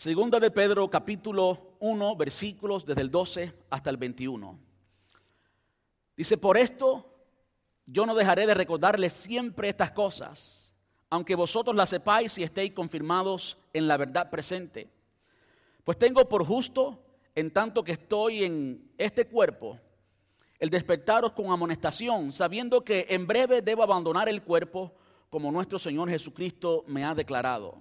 Segunda de Pedro capítulo 1 versículos desde el 12 hasta el 21. Dice, por esto yo no dejaré de recordarles siempre estas cosas, aunque vosotros las sepáis y estéis confirmados en la verdad presente. Pues tengo por justo, en tanto que estoy en este cuerpo, el despertaros con amonestación, sabiendo que en breve debo abandonar el cuerpo como nuestro Señor Jesucristo me ha declarado.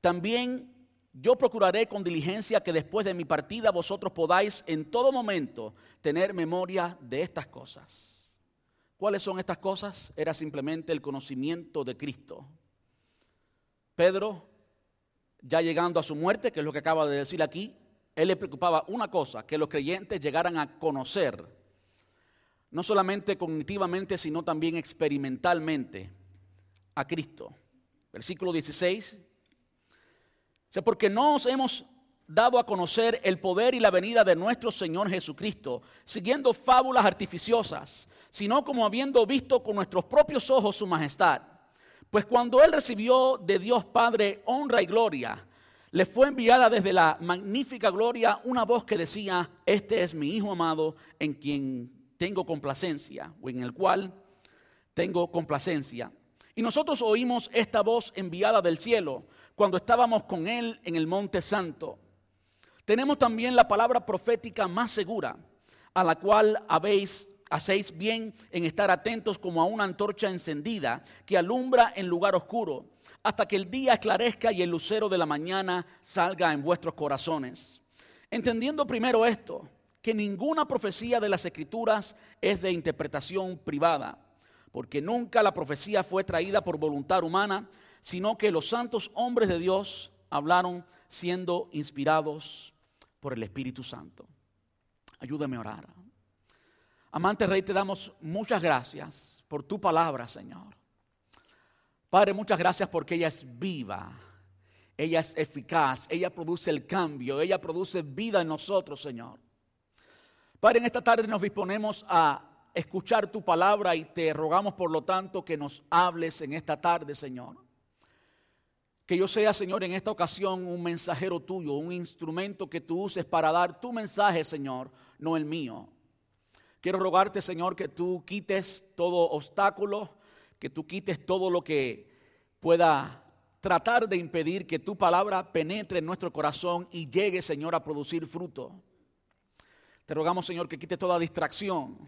También yo procuraré con diligencia que después de mi partida vosotros podáis en todo momento tener memoria de estas cosas. ¿Cuáles son estas cosas? Era simplemente el conocimiento de Cristo. Pedro, ya llegando a su muerte, que es lo que acaba de decir aquí, él le preocupaba una cosa, que los creyentes llegaran a conocer, no solamente cognitivamente, sino también experimentalmente, a Cristo. Versículo 16 porque no os hemos dado a conocer el poder y la venida de nuestro Señor Jesucristo, siguiendo fábulas artificiosas, sino como habiendo visto con nuestros propios ojos su majestad. Pues cuando Él recibió de Dios Padre honra y gloria, le fue enviada desde la magnífica gloria una voz que decía, este es mi Hijo amado en quien tengo complacencia, o en el cual tengo complacencia. Y nosotros oímos esta voz enviada del cielo cuando estábamos con Él en el Monte Santo. Tenemos también la palabra profética más segura, a la cual habéis, hacéis bien en estar atentos como a una antorcha encendida que alumbra en lugar oscuro, hasta que el día esclarezca y el lucero de la mañana salga en vuestros corazones. Entendiendo primero esto, que ninguna profecía de las escrituras es de interpretación privada, porque nunca la profecía fue traída por voluntad humana, sino que los santos hombres de Dios hablaron siendo inspirados por el Espíritu Santo. Ayúdame a orar. Amante Rey, te damos muchas gracias por tu palabra, Señor. Padre, muchas gracias porque ella es viva, ella es eficaz, ella produce el cambio, ella produce vida en nosotros, Señor. Padre, en esta tarde nos disponemos a escuchar tu palabra y te rogamos por lo tanto que nos hables en esta tarde, Señor. Que yo sea, Señor, en esta ocasión un mensajero tuyo, un instrumento que tú uses para dar tu mensaje, Señor, no el mío. Quiero rogarte, Señor, que tú quites todo obstáculo, que tú quites todo lo que pueda tratar de impedir que tu palabra penetre en nuestro corazón y llegue, Señor, a producir fruto. Te rogamos, Señor, que quites toda distracción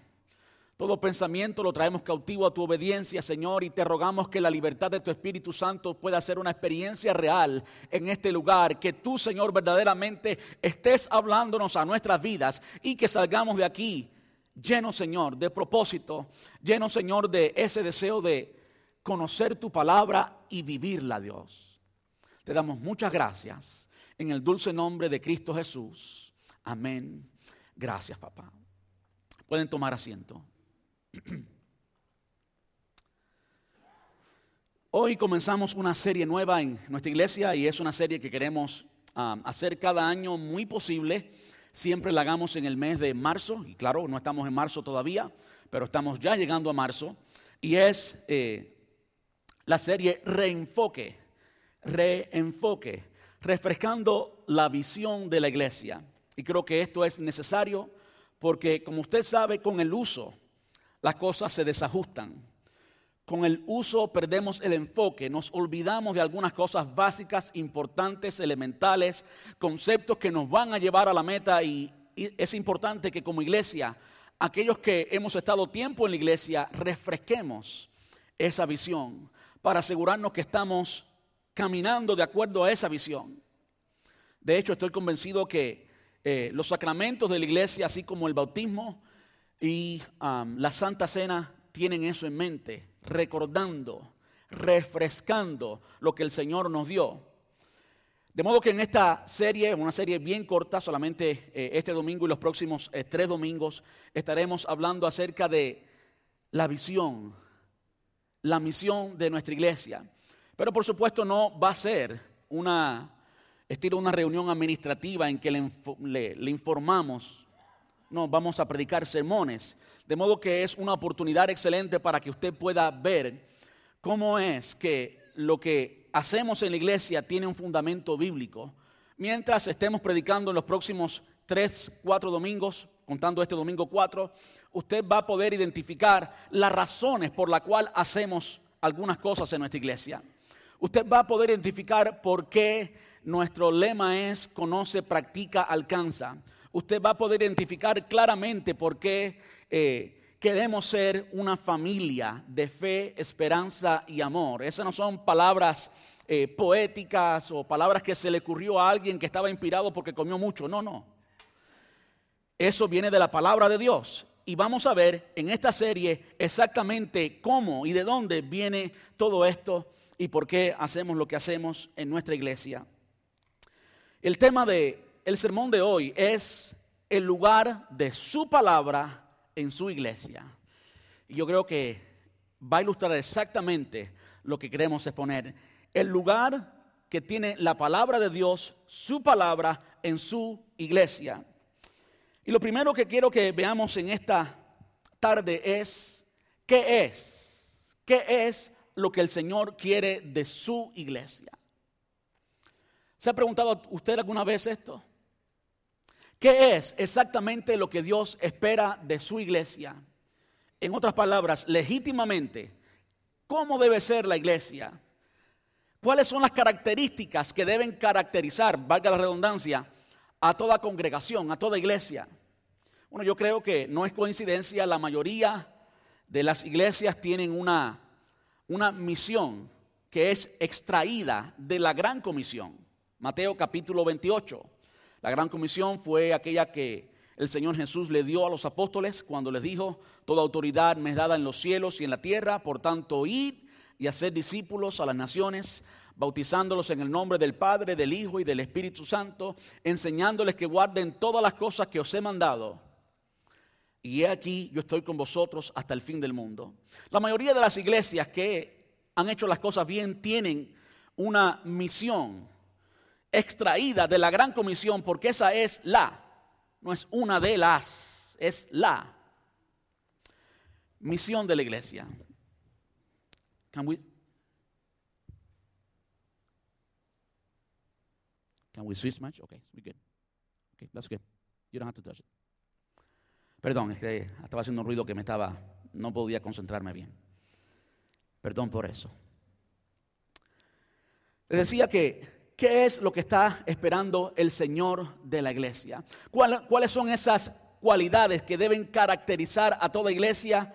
todo pensamiento lo traemos cautivo a tu obediencia, Señor, y te rogamos que la libertad de tu Espíritu Santo pueda ser una experiencia real en este lugar, que tú, Señor, verdaderamente estés hablándonos a nuestras vidas y que salgamos de aquí llenos, Señor, de propósito, llenos, Señor, de ese deseo de conocer tu palabra y vivirla, Dios. Te damos muchas gracias en el dulce nombre de Cristo Jesús. Amén. Gracias, papá. Pueden tomar asiento. Hoy comenzamos una serie nueva en nuestra iglesia y es una serie que queremos um, hacer cada año muy posible. Siempre la hagamos en el mes de marzo y claro, no estamos en marzo todavía, pero estamos ya llegando a marzo y es eh, la serie Reenfoque, Reenfoque, refrescando la visión de la iglesia. Y creo que esto es necesario porque como usted sabe, con el uso las cosas se desajustan. Con el uso perdemos el enfoque, nos olvidamos de algunas cosas básicas, importantes, elementales, conceptos que nos van a llevar a la meta y, es importante que como iglesia, aquellos que hemos estado tiempo en la iglesia, refresquemos esa visión para asegurarnos que estamos caminando de acuerdo a esa visión. De hecho, estoy convencido que eh, los sacramentos de la iglesia, así como el bautismo, y um, la Santa Cena tienen eso en mente, recordando, refrescando lo que el Señor nos dio. De modo que en esta serie, una serie bien corta, solamente eh, este domingo y los próximos eh, tres domingos, estaremos hablando acerca de la visión, la misión de nuestra iglesia. Pero por supuesto no va a ser una estilo una reunión administrativa en que le informamos no, vamos a predicar sermones. De modo que es una oportunidad excelente para que usted pueda ver cómo es que lo que hacemos en la iglesia tiene un fundamento bíblico. Mientras estemos predicando en los próximos tres, cuatro domingos, contando este domingo cuatro, usted va a poder identificar las razones por las cuales hacemos algunas cosas en nuestra iglesia. Usted va a poder identificar por qué nuestro lema es conoce, practica, alcanza. Usted va a poder identificar claramente por qué eh, queremos ser una familia de fe, esperanza y amor. Esas no son palabras eh, poéticas o palabras que se le ocurrió a alguien que estaba inspirado porque comió mucho. No, no. Eso viene de la palabra de Dios. Y vamos a ver en esta serie exactamente cómo y de dónde viene todo esto y por qué hacemos lo que hacemos en nuestra iglesia. El tema del el sermón de hoy es el lugar de su palabra en su iglesia. Y yo creo que va a ilustrar exactamente lo que queremos exponer. El lugar que tiene la palabra de Dios, su palabra en su iglesia. Y lo primero que quiero que veamos en esta tarde es, ¿qué es? ¿Qué es lo que el Señor quiere de su iglesia? ¿Se ha preguntado usted alguna vez esto? ¿Qué es exactamente lo que Dios espera de su iglesia? En otras palabras, legítimamente, ¿cómo debe ser la iglesia? ¿Cuáles son las características que deben caracterizar, valga la redundancia, a toda congregación, a toda iglesia? Bueno, yo creo que no es coincidencia, la mayoría de las iglesias tienen una, una misión que es extraída de la gran comisión. Mateo capítulo 28. La gran comisión fue aquella que el Señor Jesús le dio a los apóstoles cuando les dijo, toda autoridad me es dada en los cielos y en la tierra, por tanto, id y hacer discípulos a las naciones, bautizándolos en el nombre del Padre, del Hijo y del Espíritu Santo, enseñándoles que guarden todas las cosas que os he mandado y he aquí yo estoy con vosotros hasta el fin del mundo. La mayoría de las iglesias que han hecho las cosas bien tienen una misión extraída de la gran comisión, porque esa es la, no es una de las, es la misión de la iglesia. Can we, can we switch much? Okay, we good. Okay, that's good. You don't have to touch it. Perdón, es que estaba haciendo un ruido que me estaba, no podía concentrarme bien. Perdón por eso. Le decía que, ¿qué es lo que está esperando el Señor de la iglesia? ¿Cuáles son esas cualidades que deben caracterizar a toda iglesia?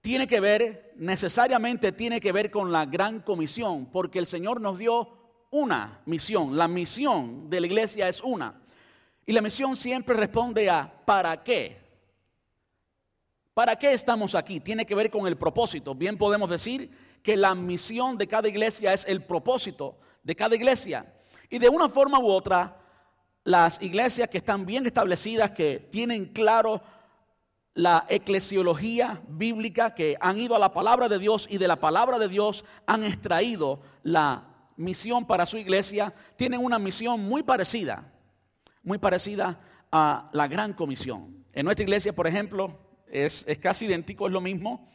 Tiene que ver, necesariamente tiene que ver con la gran comisión, porque el Señor nos dio una misión. La misión de la iglesia es una. Y la misión siempre responde a ¿para qué? ¿Para qué estamos aquí? Tiene que ver con el propósito. Bien podemos decir que la misión de cada iglesia es el propósito de cada iglesia. Y de una forma u otra, las iglesias que están bien establecidas, que tienen claro la eclesiología bíblica, que han ido a la palabra de Dios y de la palabra de Dios han extraído la misión para su iglesia, tienen una misión muy parecida, muy parecida a la gran comisión. En nuestra iglesia, por ejemplo, es, casi idéntico, es lo mismo.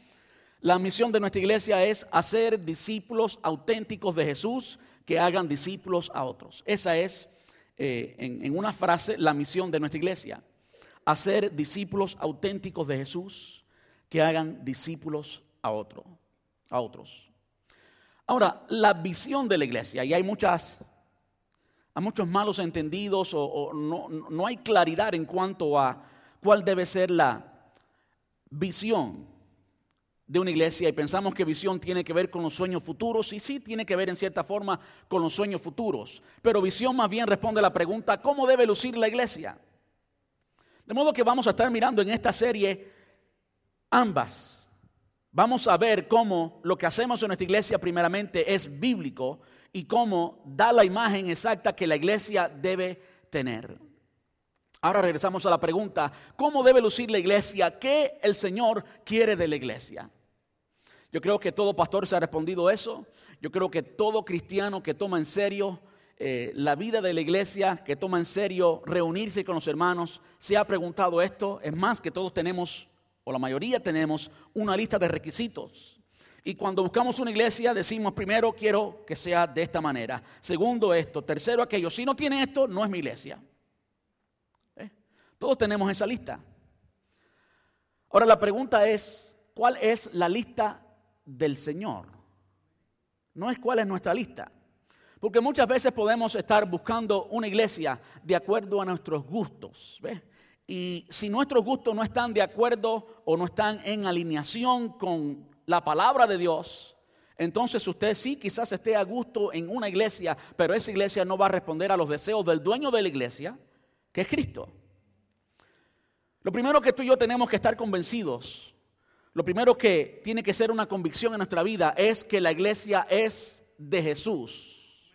La misión de nuestra iglesia es hacer discípulos auténticos de Jesús que hagan discípulos a otros. Esa es, eh, en, una frase, la misión de nuestra iglesia. Hacer discípulos auténticos de Jesús que hagan discípulos a, otro, a otros. Ahora, la visión de la iglesia, y hay muchas, hay muchos malos entendidos o, no, no hay claridad en cuanto a cuál debe ser la, visión de una iglesia y pensamos que visión tiene que ver con los sueños futuros y sí tiene que ver en cierta forma con los sueños futuros, pero visión más bien responde a la pregunta, ¿cómo debe lucir la iglesia? De modo que vamos a estar mirando en esta serie ambas. Vamos a ver cómo lo que hacemos en nuestra iglesia primeramente es bíblico y cómo da la imagen exacta que la iglesia debe tener. Ahora regresamos a la pregunta, ¿cómo debe lucir la iglesia? ¿Qué el Señor quiere de la iglesia? Yo creo que todo pastor se ha respondido eso. Yo creo que todo cristiano que toma en serio eh, la vida de la iglesia, que toma en serio reunirse con los hermanos, se ha preguntado esto. Es más que todos tenemos, o la mayoría tenemos, una lista de requisitos. Y cuando buscamos una iglesia decimos, primero quiero que sea de esta manera, segundo esto, tercero aquello. Si no tiene esto, no es mi iglesia. ¿Eh? Todos tenemos esa lista. Ahora la pregunta es, ¿cuál es la lista del Señor? No es cuál es nuestra lista. Porque muchas veces podemos estar buscando una iglesia de acuerdo a nuestros gustos. Y si nuestros gustos no están de acuerdo o no están en alineación con la palabra de Dios, entonces usted sí quizás esté a gusto en una iglesia, pero esa iglesia no va a responder a los deseos del dueño de la iglesia, que es Cristo. Lo primero que tú y yo tenemos que estar convencidos, lo primero que tiene que ser una convicción en nuestra vida es que la iglesia es de Jesús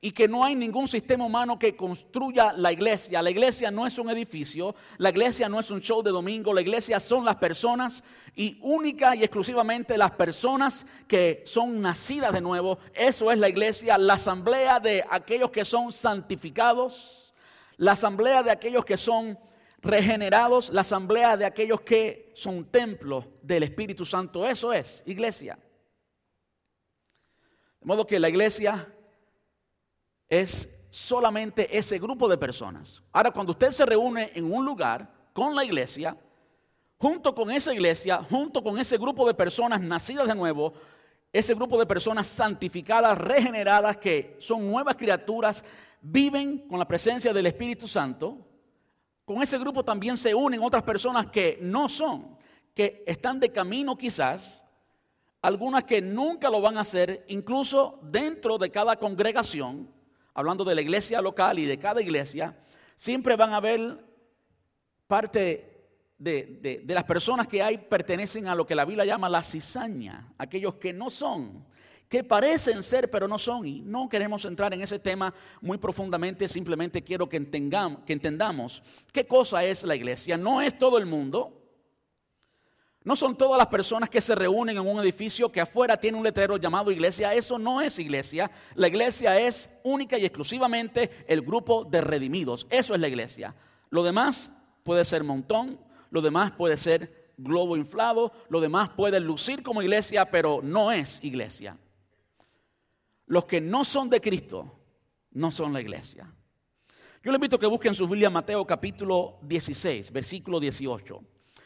y que no hay ningún sistema humano que construya la iglesia. La iglesia no es un edificio, la iglesia no es un show de domingo, la iglesia son las personas y única y exclusivamente las personas que son nacidas de nuevo. Eso es la iglesia, la asamblea de aquellos que son santificados, la asamblea de aquellos que son regenerados, la asamblea de aquellos que son templos del Espíritu Santo. Eso es iglesia. De modo que la iglesia es solamente ese grupo de personas. Ahora, cuando usted se reúne en un lugar con la iglesia, junto con esa iglesia, junto con ese grupo de personas nacidas de nuevo, ese grupo de personas santificadas, regeneradas, que son nuevas criaturas, viven con la presencia del Espíritu Santo, con ese grupo también se unen otras personas que no son, que están de camino quizás, algunas que nunca lo van a hacer, incluso dentro de cada congregación, hablando de la iglesia local y de cada iglesia, siempre van a haber parte de, las personas que hay pertenecen a lo que la Biblia llama la cizaña, aquellos que no son, que parecen ser pero no son. Y no queremos entrar en ese tema muy profundamente, simplemente quiero que, entendamos qué cosa es la iglesia. No es todo el mundo, no son todas las personas que se reúnen en un edificio que afuera tiene un letrero llamado iglesia. Eso no es iglesia. La iglesia es única y exclusivamente el grupo de redimidos. Eso es la iglesia. Lo demás puede ser montón, lo demás puede ser globo inflado, lo demás puede lucir como iglesia, pero no es iglesia. Los que no son de Cristo no son la iglesia. Yo le invito a que busquen su Biblia Mateo capítulo 16, versículo 18.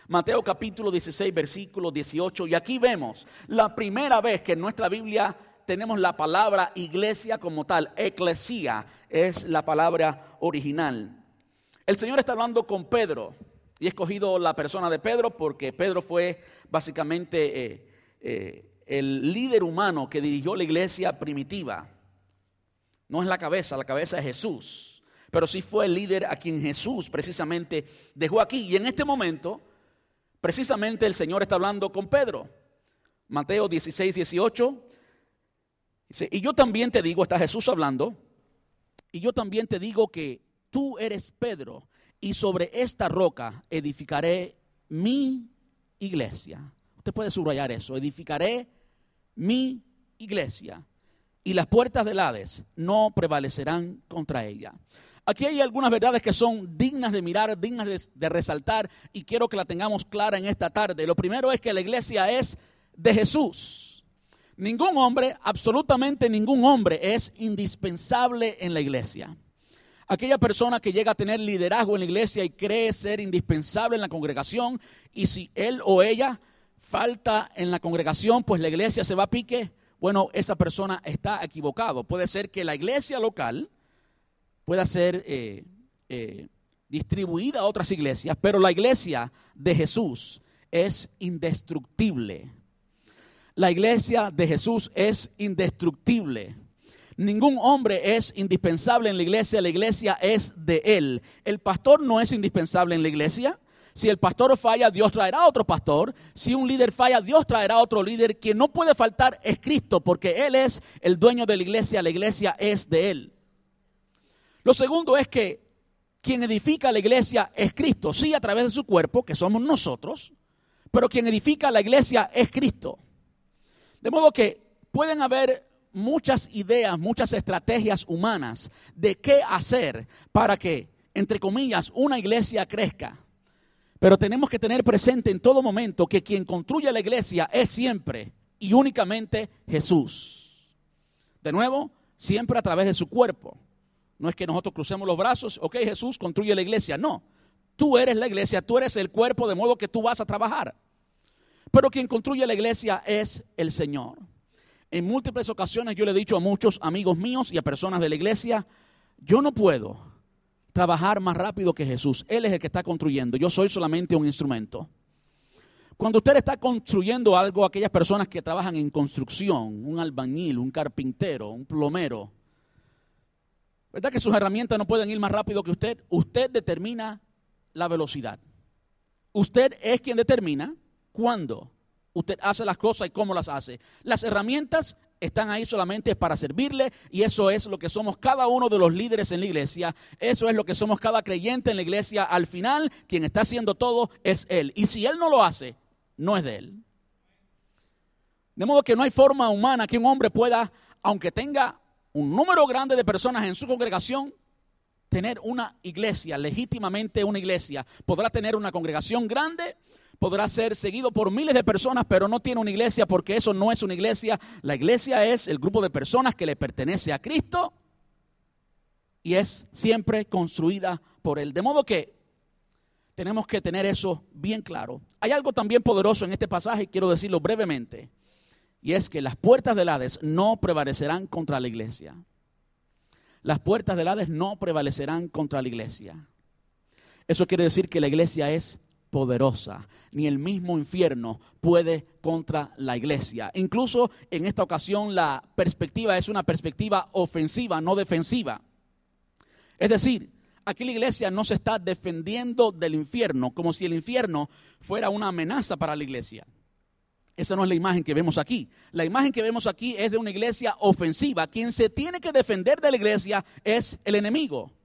Mateo capítulo 16, versículo 18. Y aquí vemos la primera vez que en nuestra Biblia tenemos la palabra iglesia como tal. Eclesía es la palabra original. El Señor está hablando con Pedro y he escogido la persona de Pedro porque Pedro fue básicamente eh, eh, el líder humano que dirigió la iglesia primitiva. No es la cabeza, la cabeza es Jesús. Pero sí fue el líder a quien Jesús precisamente dejó aquí. Y en este momento Precisamente el Señor está hablando con Pedro. Mateo 16, 18. Dice, y yo también te digo, está Jesús hablando, y yo también te digo que tú eres Pedro, y sobre esta roca edificaré mi iglesia. Usted puede subrayar eso, edificaré mi iglesia, y las puertas del Hades no prevalecerán contra ella. Aquí hay algunas verdades que son dignas de mirar, dignas de, resaltar y quiero que la tengamos clara en esta tarde. Lo primero es que la iglesia es de Jesús. Ningún hombre, absolutamente ningún hombre es indispensable en la iglesia. Aquella persona que llega a tener liderazgo en la iglesia y cree ser indispensable en la congregación y si él o ella falta en la congregación, pues la iglesia se va a pique. Bueno, esa persona está equivocado. Puede ser que la iglesia local pueda ser eh, eh, distribuida a otras iglesias, pero la iglesia de Jesús es indestructible. La iglesia de Jesús es indestructible. Ningún hombre es indispensable en la iglesia, la iglesia es de él. El pastor no es indispensable en la iglesia. Si el pastor falla, Dios traerá otro pastor. Si un líder falla, Dios traerá otro líder. Quien no puede faltar es Cristo, porque Él es el dueño de la iglesia, la iglesia es de Él. Lo segundo es que quien edifica la iglesia es Cristo, sí a través de su cuerpo, que somos nosotros, pero quien edifica la iglesia es Cristo. De modo que pueden haber muchas ideas, muchas estrategias humanas de qué hacer para que, entre comillas, una iglesia crezca. Pero tenemos que tener presente en todo momento que quien construye la iglesia es siempre y únicamente Jesús. De nuevo, siempre a través de su cuerpo. No es que nosotros crucemos los brazos, ok Jesús, construye la iglesia. No, tú eres la iglesia, tú eres el cuerpo, de modo que tú vas a trabajar. Pero quien construye la iglesia es el Señor. En múltiples ocasiones yo le he dicho a muchos amigos míos y a personas de la iglesia, yo no puedo trabajar más rápido que Jesús. Él es el que está construyendo, yo soy solamente un instrumento. Cuando usted está construyendo algo, aquellas personas que trabajan en construcción, un albañil, un carpintero, un plomero, ¿verdad que sus herramientas no pueden ir más rápido que usted? Usted determina la velocidad. Usted es quien determina cuándo usted hace las cosas y cómo las hace. Las herramientas están ahí solamente para servirle y eso es lo que somos cada uno de los líderes en la iglesia, eso es lo que somos cada creyente en la iglesia. Al final, quien está haciendo todo es Él. Y si Él no lo hace, no es de Él. De modo que no hay forma humana que un hombre pueda, aunque tenga un número grande de personas en su congregación, tener una iglesia, legítimamente una iglesia. Podrá tener una congregación grande, podrá ser seguido por miles de personas, pero no tiene una iglesia porque eso no es una iglesia. La iglesia es el grupo de personas que le pertenece a Cristo y es siempre construida por Él. De modo que tenemos que tener eso bien claro. Hay algo también poderoso en este pasaje quiero decirlo brevemente. Y es que las puertas del Hades no prevalecerán contra la iglesia. Las puertas del Hades no prevalecerán contra la iglesia. Eso quiere decir que la iglesia es poderosa. Ni el mismo infierno puede contra la iglesia. Incluso en esta ocasión la perspectiva es una perspectiva ofensiva, no defensiva. Es decir, aquí la iglesia no se está defendiendo del infierno como si el infierno fuera una amenaza para la iglesia. Esa no es la imagen que vemos aquí. La imagen que vemos aquí es de una iglesia ofensiva. Quien se tiene que defender de la iglesia es el enemigo.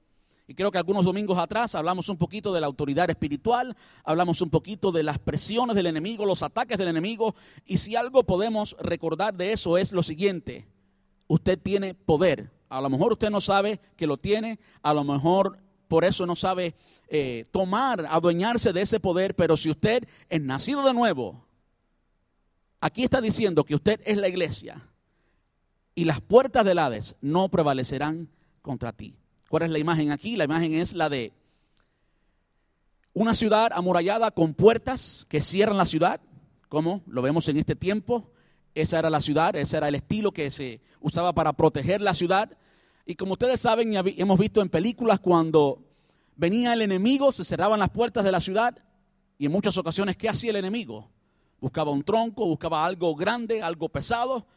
Y creo que algunos domingos atrás hablamos un poquito de la autoridad espiritual, hablamos un poquito de las presiones del enemigo, los ataques del enemigo. Y si algo podemos recordar de eso es lo siguiente. Usted tiene poder. A lo mejor usted no sabe que lo tiene, a lo mejor por eso no sabe eh, tomar, adueñarse de ese poder, pero si usted es nacido de nuevo, Aquí está diciendo que usted es la iglesia y las puertas del Hades no prevalecerán contra ti. ¿Cuál es la imagen aquí? La imagen es la de una ciudad amurallada con puertas que cierran la ciudad, como lo vemos en este tiempo. Esa era la ciudad, ese era el estilo que se usaba para proteger la ciudad. Y como ustedes saben, hemos visto en películas, cuando venía el enemigo, se cerraban las puertas de la ciudad. Y en muchas ocasiones, ¿qué hacía el enemigo? buscaba un tronco, buscaba algo grande, algo pesado,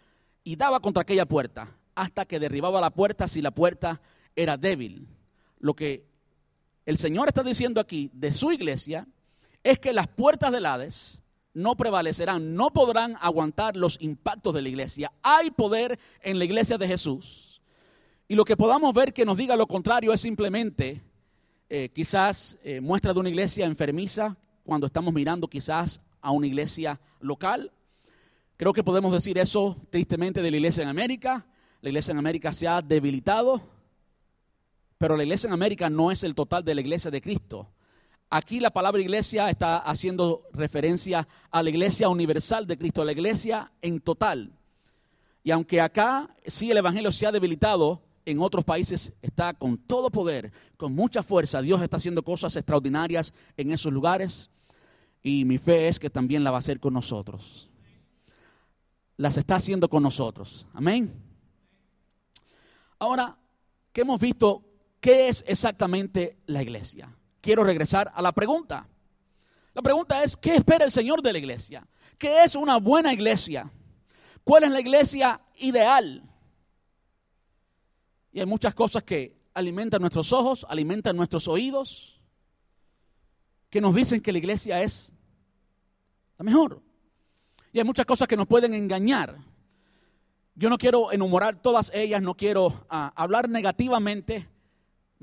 y daba contra aquella puerta, hasta que derribaba la puerta si la puerta era débil. Lo que el Señor está diciendo aquí de su iglesia es que las puertas del Hades no prevalecerán, no podrán aguantar los impactos de la iglesia. Hay poder en la iglesia de Jesús. Y lo que podamos ver que nos diga lo contrario es simplemente eh, quizás eh, muestra de una iglesia enfermiza cuando estamos mirando quizás a una iglesia local. Creo que podemos decir eso tristemente de la iglesia en América. La iglesia en América se ha debilitado, pero la iglesia en América no es el total de la iglesia de Cristo. Aquí la palabra iglesia está haciendo referencia a la iglesia universal de Cristo, la iglesia en total. Y aunque acá sí el Evangelio se ha debilitado, en otros países está con todo poder, con mucha fuerza. Dios está haciendo cosas extraordinarias en esos lugares y mi fe es que también la va a hacer con nosotros. Las está haciendo con nosotros. Amén. Ahora que hemos visto qué es exactamente la iglesia, quiero regresar a la pregunta. La pregunta es, ¿qué espera el Señor de la iglesia? ¿Qué es una buena iglesia? ¿Cuál es la iglesia ideal? Y hay muchas cosas que alimentan nuestros ojos, alimentan nuestros oídos, que nos dicen que la iglesia es la mejor. Y hay muchas cosas que nos pueden engañar. Yo no quiero enumerar todas ellas, no quiero ah, hablar negativamente,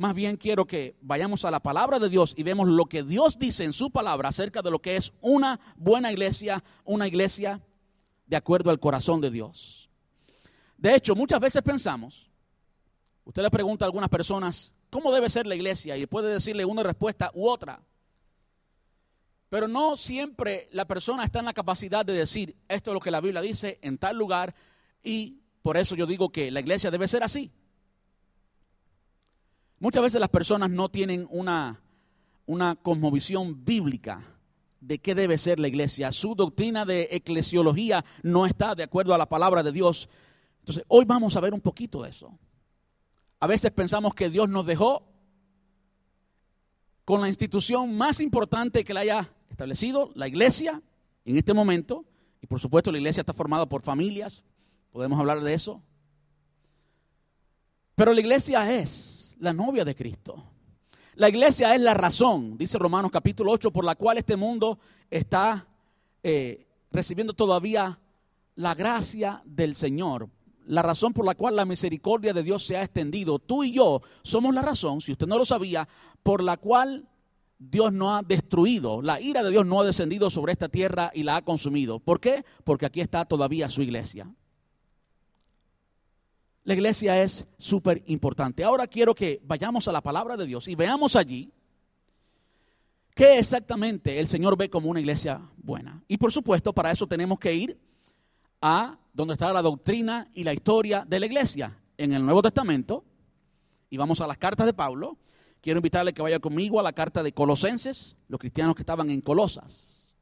más bien quiero que vayamos a la palabra de Dios y vemos lo que Dios dice en su palabra acerca de lo que es una buena iglesia, una iglesia de acuerdo al corazón de Dios. De hecho, muchas veces pensamos, usted le pregunta a algunas personas, ¿cómo debe ser la iglesia? Y puede decirle una respuesta u otra. Pero no siempre la persona está en la capacidad de decir, esto es lo que la Biblia dice en tal lugar, y por eso yo digo que la iglesia debe ser así. Muchas veces las personas no tienen una, una cosmovisión bíblica de qué debe ser la iglesia. Su doctrina de eclesiología no está de acuerdo a la palabra de Dios. Entonces, hoy vamos a ver un poquito de eso. A veces pensamos que Dios nos dejó con la institución más importante que le haya establecido, la iglesia, en este momento. Y por supuesto la iglesia está formada por familias, podemos hablar de eso. Pero la iglesia es la novia de Cristo. La iglesia es la razón, dice Romanos capítulo 8, por la cual este mundo está eh, recibiendo todavía la gracia del Señor. La razón por la cual la misericordia de Dios se ha extendido. Tú y yo somos la razón, si usted no lo sabía, por la cual Dios no ha destruido, la ira de Dios no ha descendido sobre esta tierra y la ha consumido. ¿Por qué? Porque aquí está todavía su iglesia. La iglesia es súper importante. Ahora quiero que vayamos a la palabra de Dios y veamos allí qué exactamente el Señor ve como una iglesia buena. Y por supuesto, para eso tenemos que ir a donde está la doctrina y la historia de la iglesia en el Nuevo Testamento. Y vamos a las cartas de Pablo. Quiero invitarle que vaya conmigo a la carta de Colosenses, los cristianos que estaban en Colosas.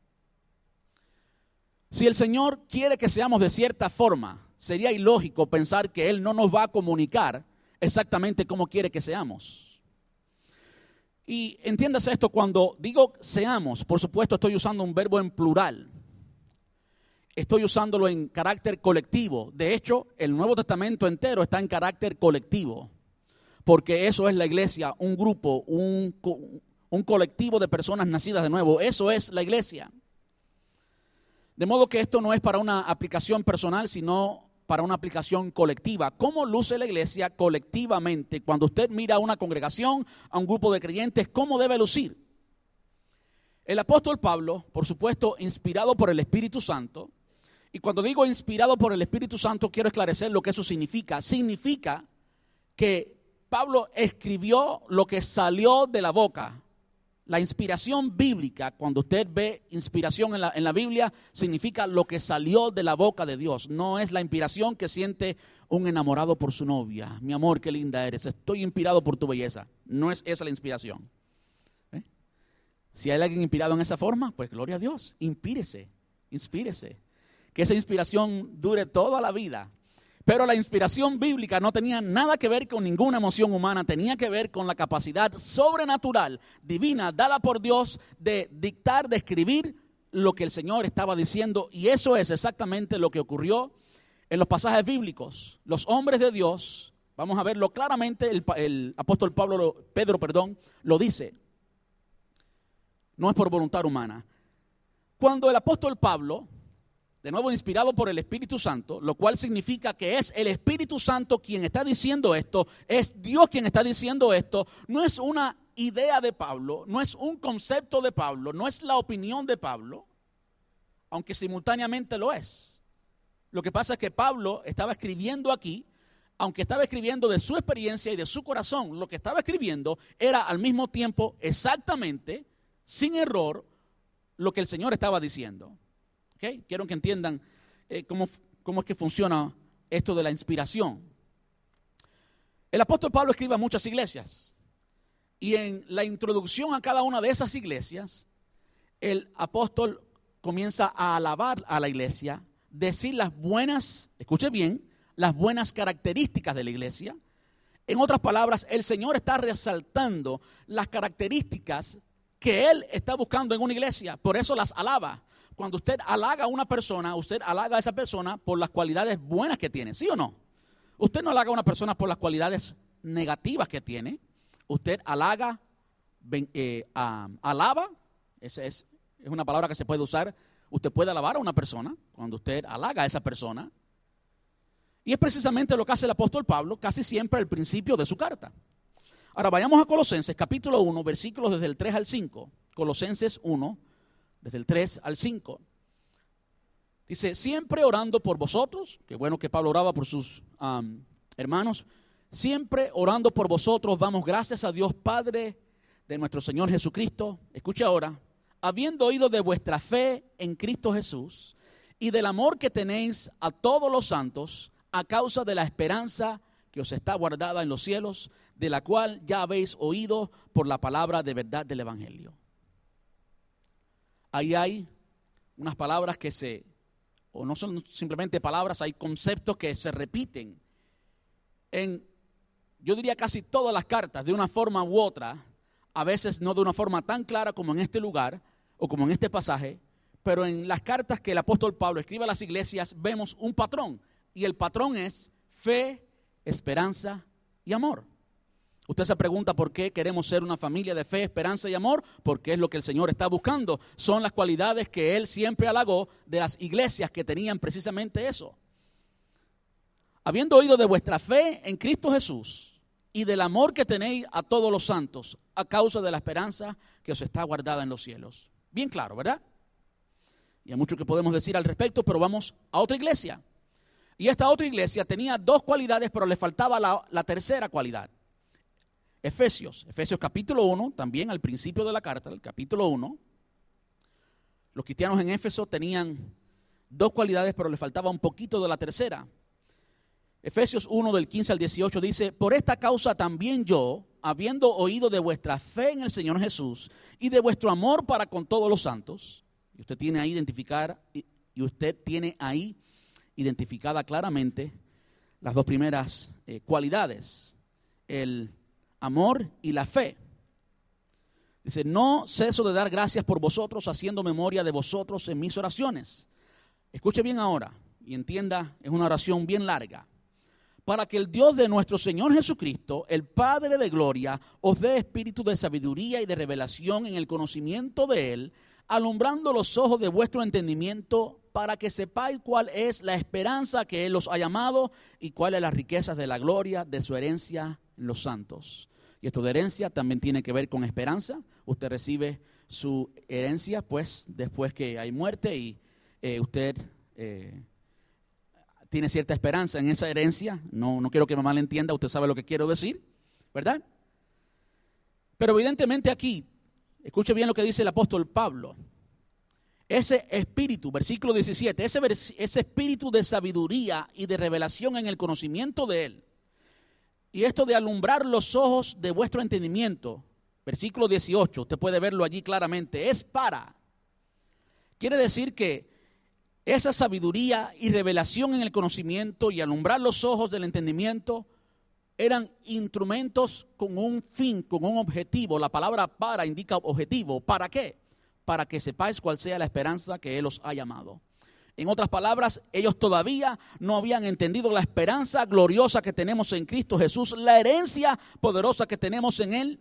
Si el Señor quiere que seamos de cierta forma, sería ilógico pensar que Él no nos va a comunicar exactamente cómo quiere que seamos. Y entiéndase esto, cuando digo seamos, por supuesto estoy usando un verbo en plural. Estoy usándolo en carácter colectivo. De hecho, el Nuevo Testamento entero está en carácter colectivo. Porque eso es la iglesia, un grupo, un, un colectivo de personas nacidas de nuevo. Eso es la iglesia. De modo que esto no es para una aplicación personal, sino para una aplicación colectiva. ¿Cómo luce la iglesia colectivamente? Cuando usted mira a una congregación, a un grupo de creyentes, ¿cómo debe lucir? El apóstol Pablo, por supuesto, inspirado por el Espíritu Santo, y cuando digo inspirado por el Espíritu Santo, quiero esclarecer lo que eso significa. Significa que Pablo escribió lo que salió de la boca la inspiración bíblica, cuando usted ve inspiración en la, en la, Biblia, significa lo que salió de la boca de Dios. No es la inspiración que siente un enamorado por su novia. Mi amor, qué linda eres. Estoy inspirado por tu belleza. No es esa la inspiración. ¿Eh? Si hay alguien inspirado en esa forma, pues gloria a Dios. Inspírese, inspírese. Que esa inspiración dure toda la vida. Pero la inspiración bíblica no tenía nada que ver con ninguna emoción humana, tenía que ver con la capacidad sobrenatural, divina, dada por Dios de dictar, de escribir lo que el Señor estaba diciendo. Y eso es exactamente lo que ocurrió en los pasajes bíblicos. Los hombres de Dios, vamos a verlo claramente, el, apóstol Pablo, Pedro, perdón, lo dice. No es por voluntad humana. Cuando el apóstol Pablo de nuevo inspirado por el Espíritu Santo, lo cual significa que es el Espíritu Santo quien está diciendo esto, es Dios quien está diciendo esto, no es una idea de Pablo, no es un concepto de Pablo, no es la opinión de Pablo, aunque simultáneamente lo es. Lo que pasa es que Pablo estaba escribiendo aquí, aunque estaba escribiendo de su experiencia y de su corazón, lo que estaba escribiendo era al mismo tiempo exactamente, sin error, lo que el Señor estaba diciendo. Quiero que entiendan eh, cómo, cómo es que funciona esto de la inspiración. El apóstol Pablo escribe a muchas iglesias y en la introducción a cada una de esas iglesias, el apóstol comienza a alabar a la iglesia, decir las buenas, escuche bien, las buenas características de la iglesia. En otras palabras, el Señor está resaltando las características que Él está buscando en una iglesia, por eso las alaba cuando usted halaga a una persona, usted halaga a esa persona por las cualidades buenas que tiene, ¿sí o no? Usted no halaga a una persona por las cualidades negativas que tiene. Usted halaga, eh, alaba, esa es, es una palabra que se puede usar. Usted puede alabar a una persona cuando usted halaga a esa persona. Y es precisamente lo que hace el apóstol Pablo casi siempre al principio de su carta. Ahora vayamos a Colosenses capítulo 1, versículos desde el 3 al 5. Colosenses 1, desde el 3 al 5. Dice, siempre orando por vosotros, qué bueno que Pablo oraba por sus hermanos, siempre orando por vosotros, damos gracias a Dios Padre de nuestro Señor Jesucristo. Escuche ahora, habiendo oído de vuestra fe en Cristo Jesús y del amor que tenéis a todos los santos a causa de la esperanza que os está guardada en los cielos, de la cual ya habéis oído por la palabra de verdad del Evangelio. Ahí hay unas palabras que se, o no son simplemente palabras, hay conceptos que se repiten en, yo diría casi todas las cartas, de una forma u otra, a veces no de una forma tan clara como en este lugar o como en este pasaje, pero en las cartas que el apóstol Pablo escribe a las iglesias vemos un patrón, y el patrón es fe, esperanza y amor. Usted se pregunta por qué queremos ser una familia de fe, esperanza y amor, porque es lo que el Señor está buscando. Son las cualidades que Él siempre halagó de las iglesias que tenían precisamente eso. Habiendo oído de vuestra fe en Cristo Jesús y del amor que tenéis a todos los santos, a causa de la esperanza que os está guardada en los cielos. Bien claro, ¿verdad? Y hay mucho que podemos decir al respecto, pero vamos a otra iglesia. Y esta otra iglesia tenía dos cualidades, pero le faltaba la, la tercera cualidad. Efesios, Efesios capítulo 1, también al principio de la carta, el capítulo 1, los cristianos en Éfeso tenían dos cualidades, pero le faltaba un poquito de la tercera. Efesios 1 del 15 al 18 dice, por esta causa también yo, habiendo oído de vuestra fe en el Señor Jesús y de vuestro amor para con todos los santos, y usted tiene ahí identificar, y usted tiene ahí identificada claramente las dos primeras eh, cualidades, el amor y la fe. Dice, no ceso de dar gracias por vosotros, haciendo memoria de vosotros en mis oraciones. Escuche bien ahora y entienda, es una oración bien larga. Para que el Dios de nuestro Señor Jesucristo, el Padre de Gloria, os dé espíritu de sabiduría y de revelación en el conocimiento de Él, alumbrando los ojos de vuestro entendimiento, para que sepáis cuál es la esperanza que Él os ha llamado y cuáles las riquezas de la gloria de su herencia en los santos y esto de herencia también tiene que ver con esperanza. Usted recibe su herencia, pues, después que hay muerte y eh, usted eh, tiene cierta esperanza en esa herencia. No, no quiero que me malentienda, usted sabe lo que quiero decir, ¿verdad? Pero evidentemente aquí, escuche bien lo que dice el apóstol Pablo. Ese espíritu, versículo 17, ese, ese espíritu de sabiduría y de revelación en el conocimiento de Él y esto de alumbrar los ojos de vuestro entendimiento, versículo 18, usted puede verlo allí claramente, es para. Quiere decir que esa sabiduría y revelación en el conocimiento y alumbrar los ojos del entendimiento eran instrumentos con un fin, con un objetivo. La palabra para indica objetivo. ¿Para qué? Para que sepáis cuál sea la esperanza que Él os ha llamado. En otras palabras, ellos todavía no habían entendido la esperanza gloriosa que tenemos en Cristo Jesús, la herencia poderosa que tenemos en Él.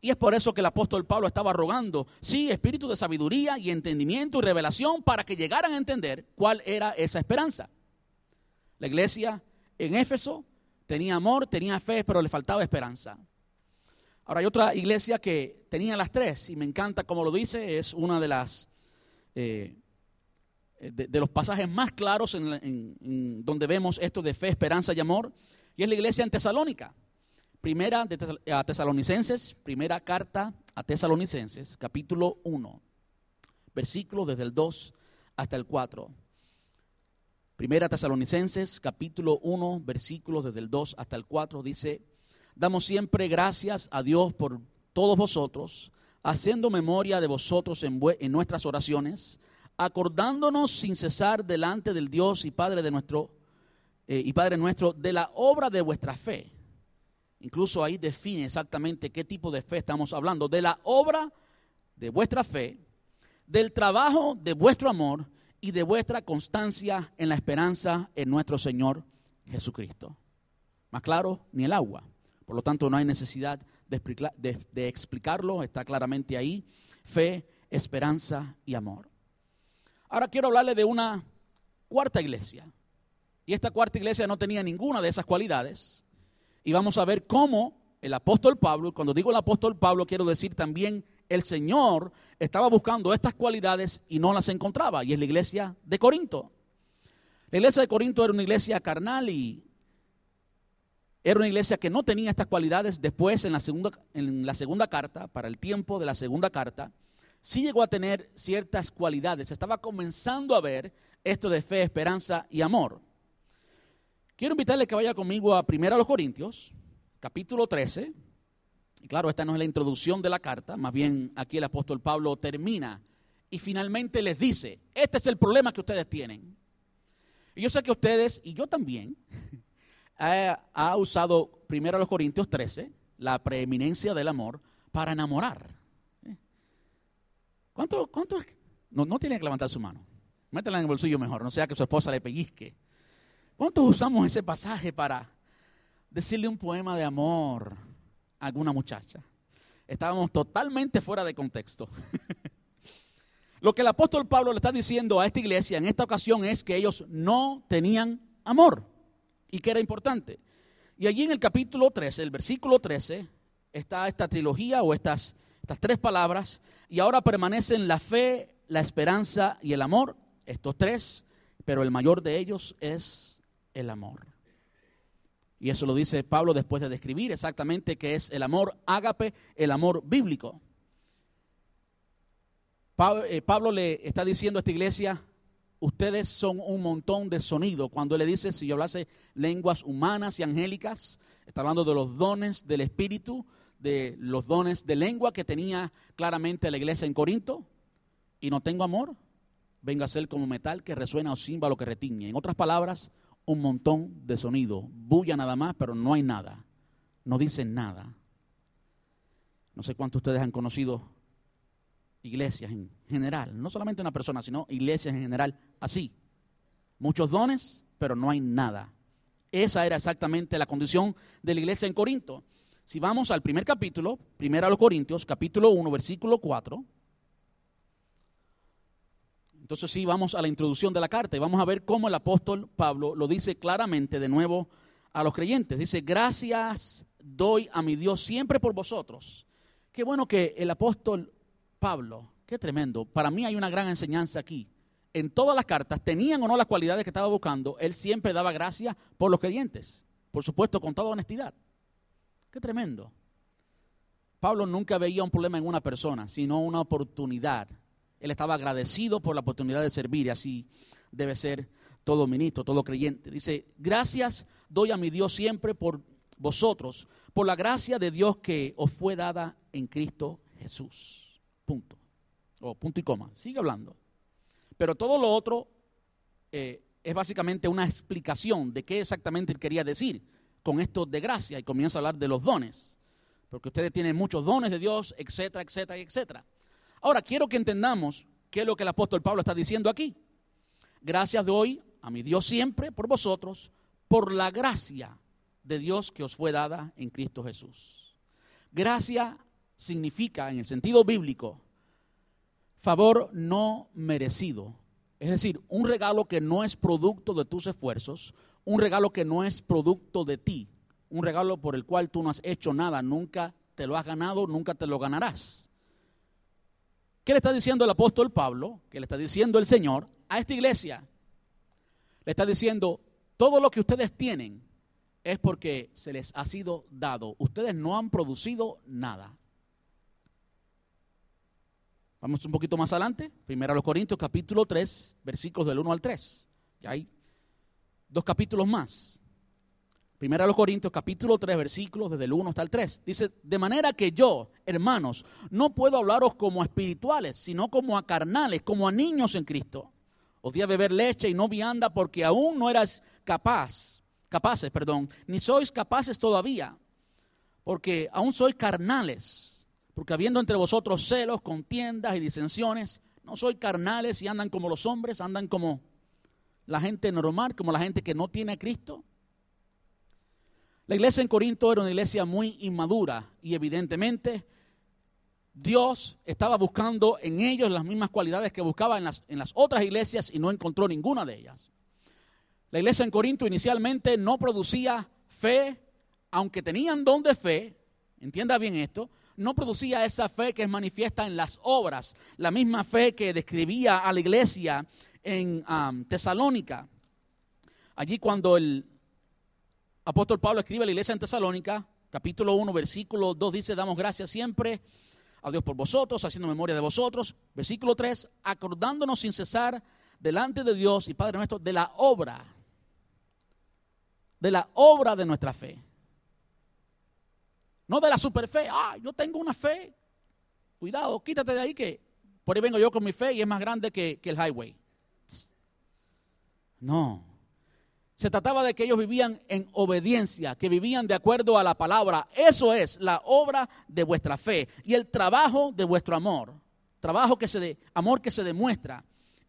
Y es por eso que el apóstol Pablo estaba rogando, sí, espíritu de sabiduría y entendimiento y revelación para que llegaran a entender cuál era esa esperanza. La iglesia en Éfeso tenía amor, tenía fe, pero le faltaba esperanza. Ahora hay otra iglesia que tenía las tres y me encanta como lo dice, es una de las... Eh, eh, de, los pasajes más claros en, donde vemos esto de fe, esperanza y amor, y es la iglesia en Tesalónica. Primera de a Tesalonicenses, primera carta a Tesalonicenses, capítulo 1, versículos desde el 2 hasta el 4. Primera Tesalonicenses, capítulo 1, versículos desde el 2 hasta el 4, dice, damos siempre gracias a Dios por todos vosotros, haciendo memoria de vosotros en, en nuestras oraciones, acordándonos sin cesar delante del Dios y Padre de nuestro eh, y Padre nuestro de la obra de vuestra fe. Incluso ahí define exactamente qué tipo de fe estamos hablando, de la obra de vuestra fe, del trabajo de vuestro amor y de vuestra constancia en la esperanza en nuestro Señor Jesucristo. Más claro, ni el agua. Por lo tanto, no hay necesidad de explicarlo, está claramente ahí. Fe, esperanza y amor. Ahora quiero hablarle de una cuarta iglesia. Y esta cuarta iglesia no tenía ninguna de esas cualidades. Y vamos a ver cómo el apóstol Pablo, cuando digo el apóstol Pablo, quiero decir también el Señor estaba buscando estas cualidades y no las encontraba. Y es la iglesia de Corinto. La iglesia de Corinto era una iglesia carnal y era una iglesia que no tenía estas cualidades. Después, en la segunda, en la segunda carta, para el tiempo de la segunda carta, sí llegó a tener ciertas cualidades. Estaba comenzando a ver esto de fe, esperanza y amor. Quiero invitarle que vaya conmigo a 1 Corintios, capítulo 13. Y claro, esta no es la introducción de la carta, más bien aquí el apóstol Pablo termina y finalmente les dice, este es el problema que ustedes tienen. Y yo sé que ustedes, y yo también, ha, usado 1 Corintios 13, la preeminencia del amor, para enamorar. ¿Cuánto, cuánto? No, no tiene que levantar su mano. Métela en el bolsillo mejor, no sea que su esposa le pellizque. ¿Cuántos usamos ese pasaje para decirle un poema de amor a alguna muchacha? Estábamos totalmente fuera de contexto. Lo que el apóstol Pablo le está diciendo a esta iglesia en esta ocasión es que ellos no tenían amor y que era importante. Y allí en el capítulo 13, el versículo 13, está esta trilogía o estas, estas tres palabras, y ahora permanecen la fe, la esperanza y el amor, estos tres, pero el mayor de ellos es el amor. Y eso lo dice Pablo después de describir exactamente qué es el amor ágape, el amor bíblico. Eh, Pablo le está diciendo a esta iglesia, ustedes son un montón de sonido. Cuando le dice, si yo hablase lenguas humanas y angélicas, está hablando de los dones del Espíritu, de los dones de lengua que tenía claramente la iglesia en Corinto, y no tengo amor, venga a ser como metal que resuena o lo que retiñe. En otras palabras, un montón de sonido. Bulla nada más, pero no hay nada. No dicen nada. No sé cuántos ustedes han conocido iglesias en general, no solamente una persona, sino iglesias en general, así. Muchos dones, pero no hay nada. Esa era exactamente la condición de la iglesia en Corinto. Si vamos al primer capítulo, primero a los Corintios, capítulo 1, versículo 4. Entonces sí, vamos a la introducción de la carta y vamos a ver cómo el apóstol Pablo lo dice claramente de nuevo a los creyentes. Dice, gracias doy a mi Dios siempre por vosotros. Qué bueno que el apóstol Pablo, qué tremendo. Para mí hay una gran enseñanza aquí. En todas las cartas, tenían o no las cualidades que estaba buscando, él siempre daba gracias por los creyentes. Por supuesto, con toda honestidad. Qué tremendo. Pablo nunca veía un problema en una persona, sino una oportunidad. Él estaba agradecido por la oportunidad de servir y así debe ser todo ministro, todo creyente. Dice, gracias doy a mi Dios siempre por vosotros, por la gracia de Dios que os fue dada en Cristo Jesús. Punto. O punto y coma. Sigue hablando. Pero todo lo otro eh, es básicamente una explicación de qué exactamente él quería decir con esto de gracia y comienza a hablar de los dones. Porque ustedes tienen muchos dones de Dios, etcétera, etcétera, etcétera. Ahora, quiero que entendamos qué es lo que el apóstol Pablo está diciendo aquí. Gracias de hoy a mi Dios siempre por vosotros, por la gracia de Dios que os fue dada en Cristo Jesús. Gracia significa, en el sentido bíblico, favor no merecido. Es decir, un regalo que no es producto de tus esfuerzos, un regalo que no es producto de ti, un regalo por el cual tú no has hecho nada, nunca te lo has ganado, nunca te lo ganarás. ¿Qué le está diciendo el apóstol Pablo? ¿Qué le está diciendo el Señor a esta iglesia? Le está diciendo, todo lo que ustedes tienen es porque se les ha sido dado. Ustedes no han producido nada. Vamos un poquito más adelante. Primero a los Corintios, capítulo 3, versículos del 1 al 3. Ya hay dos capítulos más. Primero a los Corintios, capítulo 3, versículos desde el 1 hasta el 3. Dice, de manera que yo, hermanos, no puedo hablaros como espirituales, sino como a carnales, como a niños en Cristo. Os di a beber leche y no vianda porque aún no eras capaz, capaces, perdón, ni sois capaces todavía, porque aún sois carnales porque habiendo entre vosotros celos, contiendas y disensiones, no soy carnales y andan como los hombres, andan como la gente normal, como la gente que no tiene a Cristo. La iglesia en Corinto era una iglesia muy inmadura y evidentemente Dios estaba buscando en ellos las mismas cualidades que buscaba en las, en las otras iglesias y no encontró ninguna de ellas. La iglesia en Corinto inicialmente no producía fe, aunque tenían don de fe, entienda bien esto, no producía esa fe que es manifiesta en las obras, la misma fe que describía a la iglesia en um, Tesalónica. Allí cuando el apóstol Pablo escribe a la iglesia en Tesalónica, capítulo 1, versículo 2 dice, damos gracias siempre a Dios por vosotros, haciendo memoria de vosotros. Versículo 3, acordándonos sin cesar delante de Dios y Padre nuestro de la obra, de la obra de nuestra fe. No de la superfe, ah, yo tengo una fe. Cuidado, quítate de ahí que por ahí vengo yo con mi fe y es más grande que, que el highway. No. Se trataba de que ellos vivían en obediencia, que vivían de acuerdo a la palabra. Eso es la obra de vuestra fe y el trabajo de vuestro amor. Trabajo que se de, amor que se demuestra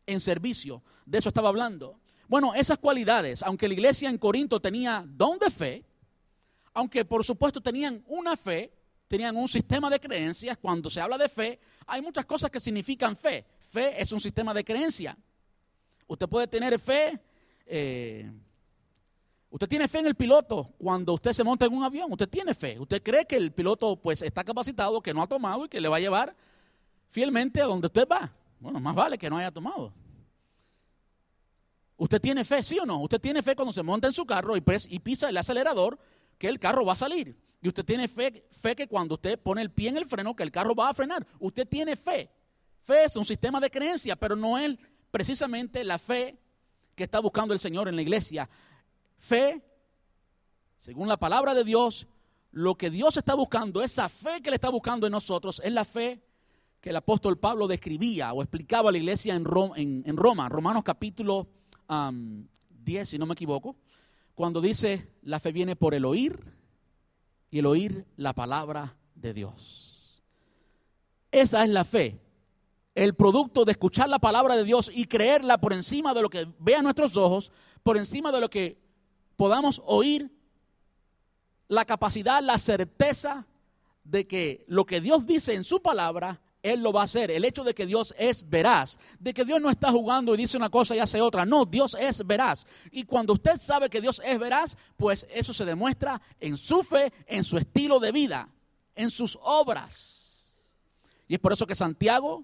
en servicio. De eso estaba hablando. Bueno, esas cualidades, aunque la iglesia en Corinto tenía don de fe, aunque por supuesto tenían una fe, tenían un sistema de creencias, cuando se habla de fe, hay muchas cosas que significan fe. Fe es un sistema de creencia. Usted puede tener fe, eh, usted tiene fe en el piloto cuando usted se monta en un avión, usted tiene fe, usted cree que el piloto pues está capacitado, que no ha tomado y que le va a llevar fielmente a donde usted va. Bueno, más vale que no haya tomado. ¿Usted tiene fe, sí o no? Usted tiene fe cuando se monta en su carro y, y pisa el acelerador que el carro va a salir. Y usted tiene fe, fe que cuando usted pone el pie en el freno, que el carro va a frenar. Usted tiene fe. Fe es un sistema de creencia, pero no es precisamente la fe que está buscando el Señor en la iglesia. Fe, según la palabra de Dios, lo que Dios está buscando, esa fe que le está buscando en nosotros, es la fe que el apóstol Pablo describía o explicaba a la iglesia en Roma, en, Roma Romanos capítulo 10, si no me equivoco cuando dice la fe viene por el oír y el oír la palabra de Dios. Esa es la fe, el producto de escuchar la palabra de Dios y creerla por encima de lo que vean nuestros ojos, por encima de lo que podamos oír, la capacidad, la certeza de que lo que Dios dice en su palabra él lo va a hacer. El hecho de que Dios es veraz, de que Dios no está jugando y dice una cosa y hace otra. No, Dios es veraz. Y cuando usted sabe que Dios es veraz, pues eso se demuestra en su fe, en su estilo de vida, en sus obras. Y es por eso que Santiago,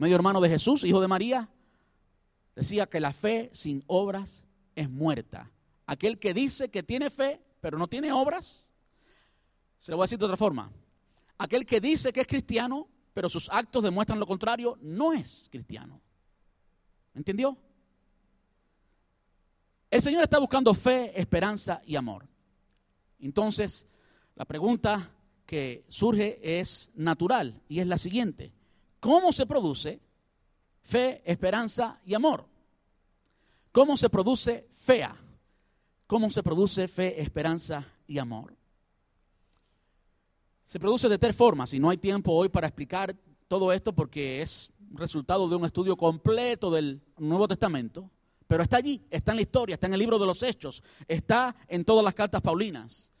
medio hermano de Jesús, hijo de María, decía que la fe sin obras es muerta. Aquel que dice que tiene fe, pero no tiene obras, se lo voy a decir de otra forma. Aquel que dice que es cristiano, pero sus actos demuestran lo contrario, no es cristiano. ¿Entendió? El Señor está buscando fe, esperanza y amor. Entonces, la pregunta que surge es natural y es la siguiente. ¿Cómo se produce fe, esperanza y amor? ¿Cómo se produce fea? ¿Cómo se produce fe, esperanza y amor? Se produce de tres formas y no hay tiempo hoy para explicar todo esto porque es resultado de un estudio completo del Nuevo Testamento, pero está allí, está en la historia, está en el libro de los Hechos, está en todas las cartas paulinas.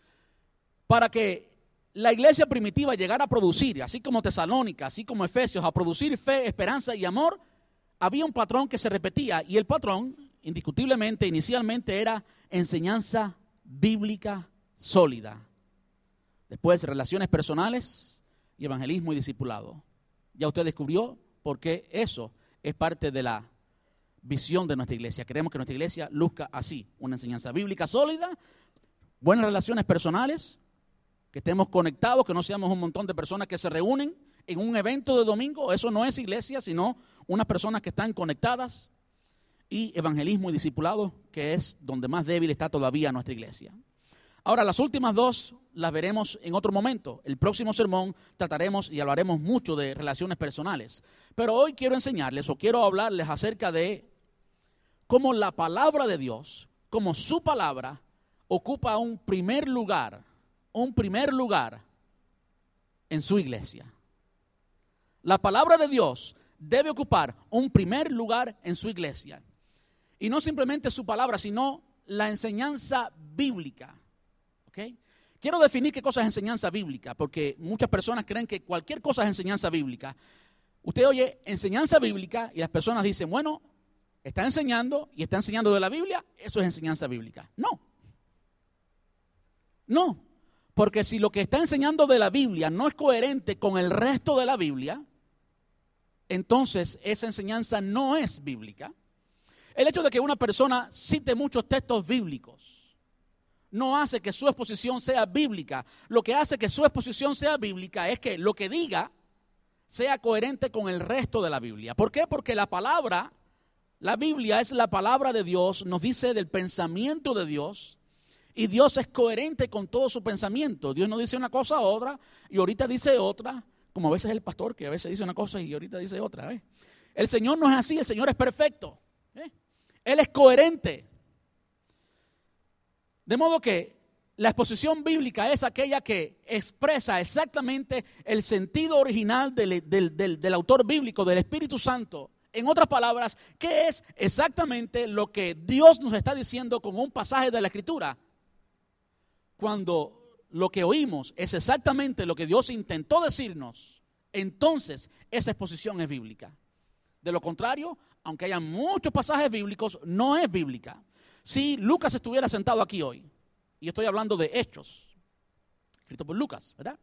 Para que la iglesia primitiva llegara a producir, así como Tesalónica, así como Efesios, a producir fe, esperanza y amor, había un patrón que se repetía y el patrón, indiscutiblemente, inicialmente era enseñanza bíblica sólida. Después, relaciones personales y evangelismo y discipulado. Ya usted descubrió por qué eso es parte de la visión de nuestra iglesia. Queremos que nuestra iglesia luzca así, una enseñanza bíblica sólida, buenas relaciones personales, que estemos conectados, que no seamos un montón de personas que se reúnen en un evento de domingo. Eso no es iglesia, sino unas personas que están conectadas. Y evangelismo y discipulado, que es donde más débil está todavía nuestra iglesia. Ahora, las últimas dos las veremos en otro momento. El próximo sermón trataremos y hablaremos mucho de relaciones personales. Pero hoy quiero enseñarles o quiero hablarles acerca de cómo la palabra de Dios, como su palabra, ocupa un primer lugar, un primer lugar en su iglesia. La palabra de Dios debe ocupar un primer lugar en su iglesia. Y no simplemente su palabra, sino la enseñanza bíblica. Quiero definir qué cosa es enseñanza bíblica, porque muchas personas creen que cualquier cosa es enseñanza bíblica. Usted oye enseñanza bíblica y las personas dicen, bueno, está enseñando y está enseñando de la Biblia, eso es enseñanza bíblica. No. No. Porque si lo que está enseñando de la Biblia no es coherente con el resto de la Biblia, entonces esa enseñanza no es bíblica. El hecho de que una persona cite muchos textos bíblicos no hace que su exposición sea bíblica. Lo que hace que su exposición sea bíblica es que lo que diga sea coherente con el resto de la Biblia. ¿Por qué? Porque la palabra, la Biblia es la palabra de Dios, nos dice del pensamiento de Dios. Y Dios es coherente con todo su pensamiento. Dios no dice una cosa a otra y ahorita dice otra, como a veces el pastor que a veces dice una cosa y ahorita dice otra. ¿eh? El Señor no es así, el Señor es perfecto. ¿eh? Él es coherente. De modo que la exposición bíblica es aquella que expresa exactamente el sentido original del, del, autor bíblico, del Espíritu Santo. En otras palabras, ¿qué es exactamente lo que Dios nos está diciendo con un pasaje de la Escritura? Cuando lo que oímos es exactamente lo que Dios intentó decirnos, entonces esa exposición es bíblica. De lo contrario, aunque haya muchos pasajes bíblicos, no es bíblica. Si Lucas estuviera sentado aquí hoy, y estoy hablando de hechos, escrito por Lucas, ¿verdad?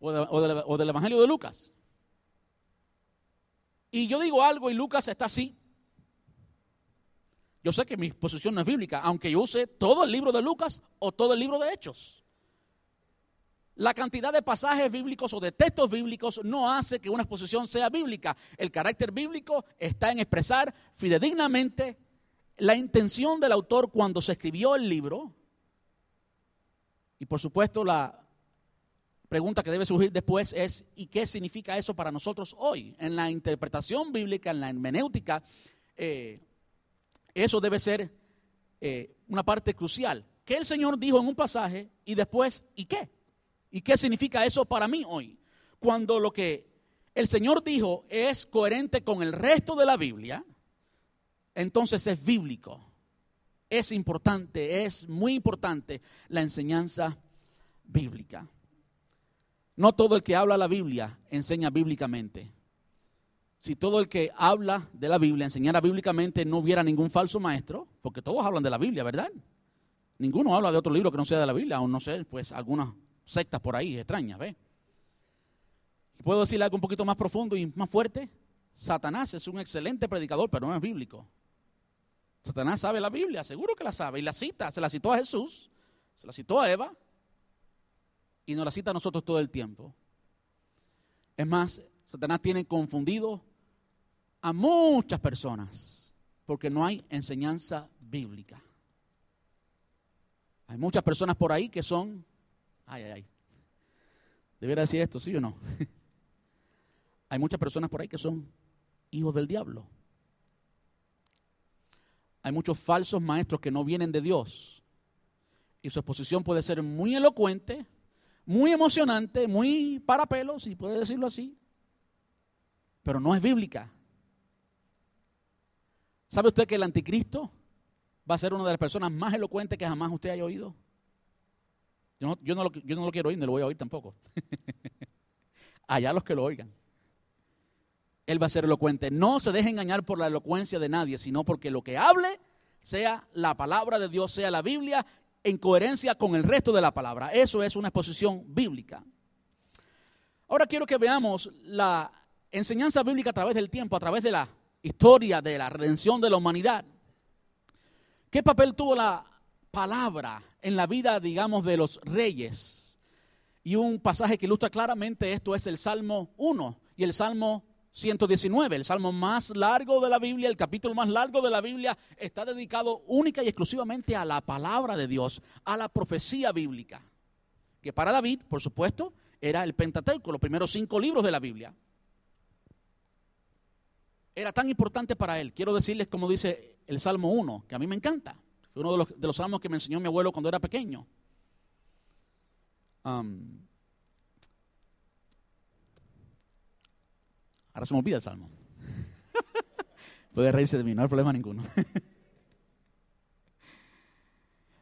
O, del Evangelio de Lucas. Y yo digo algo y Lucas está así. Yo sé que mi posición no es bíblica, aunque yo use todo el libro de Lucas o todo el libro de Hechos. La cantidad de pasajes bíblicos o de textos bíblicos no hace que una exposición sea bíblica. El carácter bíblico está en expresar fidedignamente la intención del autor cuando se escribió el libro. Y por supuesto la pregunta que debe surgir después es, ¿y qué significa eso para nosotros hoy? En la interpretación bíblica, en la hermenéutica, eh, eso debe ser eh, una parte crucial. ¿Qué el Señor dijo en un pasaje y después, ¿y qué? ¿Y qué significa eso para mí hoy? Cuando lo que el Señor dijo es coherente con el resto de la Biblia, entonces es bíblico. Es importante, es muy importante la enseñanza bíblica. No todo el que habla la Biblia enseña bíblicamente. Si todo el que habla de la Biblia enseñara bíblicamente, no hubiera ningún falso maestro, porque todos hablan de la Biblia, ¿verdad? Ninguno habla de otro libro que no sea de la Biblia, o no sé, pues algunas sectas por ahí extrañas, ¿ve? ¿Puedo decirle algo un poquito más profundo y más fuerte? Satanás es un excelente predicador, pero no es bíblico. Satanás sabe la Biblia, seguro que la sabe, y la cita, se la citó a Jesús, se la citó a Eva, y nos la cita a nosotros todo el tiempo. Es más, Satanás tiene confundido a muchas personas porque no hay enseñanza bíblica. Hay muchas personas por ahí que son Ay, ay, ay. ¿Debería decir esto, sí o no? Hay muchas personas por ahí que son hijos del diablo. Hay muchos falsos maestros que no vienen de Dios. Y su exposición puede ser muy elocuente, muy emocionante, muy para pelos, si puede decirlo así. Pero no es bíblica. ¿Sabe usted que el anticristo va a ser una de las personas más elocuentes que jamás usted haya oído? Yo no, lo, quiero oír, ni lo voy a oír tampoco. Allá los que lo oigan. Él va a ser elocuente. No se deje engañar por la elocuencia de nadie, sino porque lo que hable sea la palabra de Dios, sea la Biblia, en coherencia con el resto de la palabra. Eso es una exposición bíblica. Ahora quiero que veamos la enseñanza bíblica a través del tiempo, a través de la historia de la redención de la humanidad. ¿Qué papel tuvo la palabra en la vida, digamos, de los reyes. Y un pasaje que ilustra claramente esto es el Salmo 1 y el Salmo 119, el salmo más largo de la Biblia, el capítulo más largo de la Biblia, está dedicado única y exclusivamente a la palabra de Dios, a la profecía bíblica. Que para David, por supuesto, era el Pentateuco, los primeros cinco libros de la Biblia. Era tan importante para él. Quiero decirles, como dice el Salmo 1, que a mí me encanta uno de los, de los, salmos que me enseñó mi abuelo cuando era pequeño. ahora se me olvida el salmo. Puede reírse de mí, no hay problema ninguno.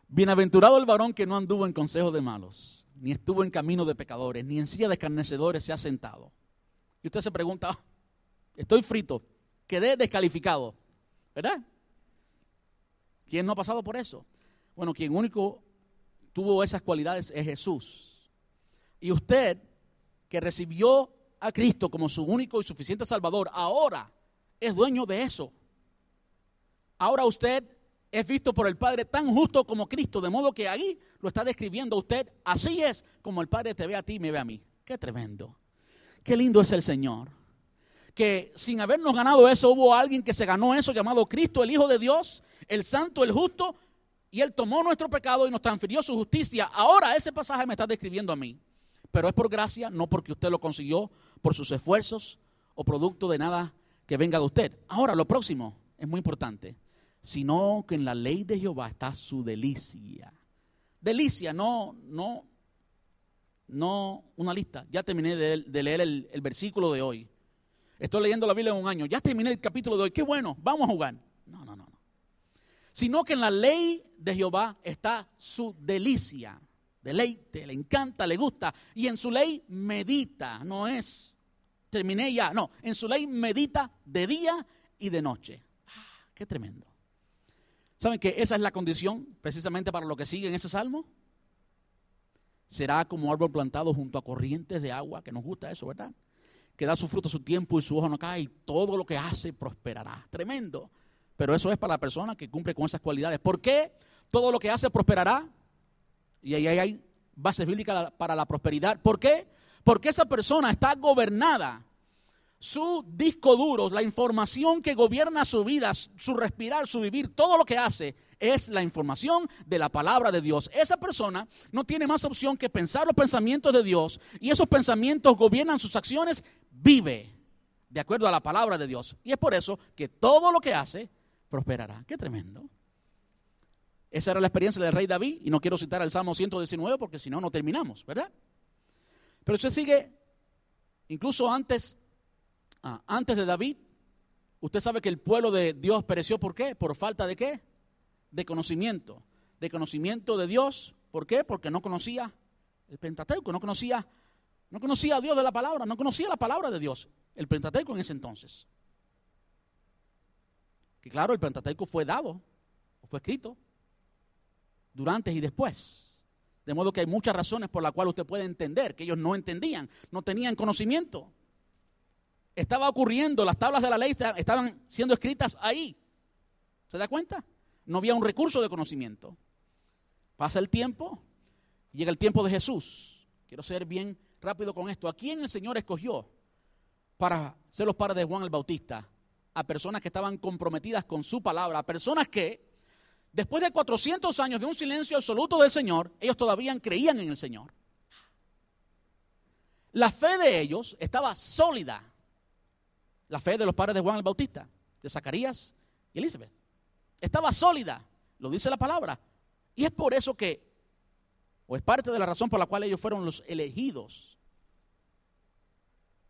Bienaventurado el varón que no anduvo en consejo de malos, ni estuvo en camino de pecadores, ni en silla de escarnecedores se ha sentado. Y usted se pregunta, ah, estoy frito, quedé descalificado, ¿verdad? ¿Quién no ha pasado por eso? Bueno, quien único tuvo esas cualidades es Jesús. Y usted, que recibió a Cristo como su único y suficiente Salvador, ahora es dueño de eso. Ahora usted es visto por el Padre tan justo como Cristo, de modo que ahí lo está describiendo usted. Así es como el Padre te ve a ti y me ve a mí. Qué tremendo. Qué lindo es el Señor. Que sin habernos ganado eso, hubo alguien que se ganó eso llamado Cristo, el Hijo de Dios, el Santo, el Justo, y Él tomó nuestro pecado y nos transfirió su justicia. Ahora ese pasaje me está describiendo a mí. Pero es por gracia, no porque usted lo consiguió por sus esfuerzos o producto de nada que venga de usted. Ahora, lo próximo es muy importante. Sino que en la ley de Jehová está su delicia. Delicia, no, no, no una lista. Ya terminé de, leer el, el versículo de hoy. Estoy leyendo la Biblia en un año. Ya terminé el capítulo de hoy. Qué bueno, vamos a jugar. No, no, no sino que en la ley de Jehová está su delicia, deleite, le encanta, le gusta, y en su ley medita, no es, terminé ya, no, en su ley medita de día y de noche. Ah, qué tremendo. ¿Saben que esa es la condición precisamente para lo que sigue en ese salmo? Será como árbol plantado junto a corrientes de agua, que nos gusta eso, ¿verdad? Que da su fruto a su tiempo y su hoja no cae y todo lo que hace prosperará. Tremendo. Pero eso es para la persona que cumple con esas cualidades. ¿Por qué? Todo lo que hace prosperará. Y ahí hay bases bíblicas para la prosperidad. ¿Por qué? Porque esa persona está gobernada. Su disco duro, la información que gobierna su vida, su respirar, su vivir, todo lo que hace es la información de la palabra de Dios. Esa persona no tiene más opción que pensar los pensamientos de Dios y esos pensamientos gobiernan sus acciones, vive de acuerdo a la palabra de Dios. Y es por eso que todo lo que hace prosperará. Qué tremendo. Esa era la experiencia del rey David y no quiero citar el Salmo 119 porque si no, no terminamos, ¿verdad? Pero usted sigue, incluso antes, ah, antes de David, usted sabe que el pueblo de Dios pereció, ¿por qué? Por falta de qué? De conocimiento. De conocimiento de Dios, ¿por qué? Porque no conocía el Pentateuco, no conocía, no conocía a Dios de la palabra, no conocía la palabra de Dios, el Pentateuco en ese entonces. Que claro, el Pentateuco fue dado, fue escrito, durante y después. De modo que hay muchas razones por las cuales usted puede entender que ellos no entendían, no tenían conocimiento. Estaba ocurriendo, las tablas de la ley estaban siendo escritas ahí. ¿Se da cuenta? No había un recurso de conocimiento. Pasa el tiempo, llega el tiempo de Jesús. Quiero ser bien rápido con esto. ¿A quién el Señor escogió para ser los padres de Juan el Bautista? a personas que estaban comprometidas con su palabra, a personas que, después de 400 años de un silencio absoluto del Señor, ellos todavía creían en el Señor. La fe de ellos estaba sólida. La fe de los padres de Juan el Bautista, de Zacarías y Elizabeth. Estaba sólida, lo dice la palabra. Y es por eso que, o es parte de la razón por la cual ellos fueron los elegidos.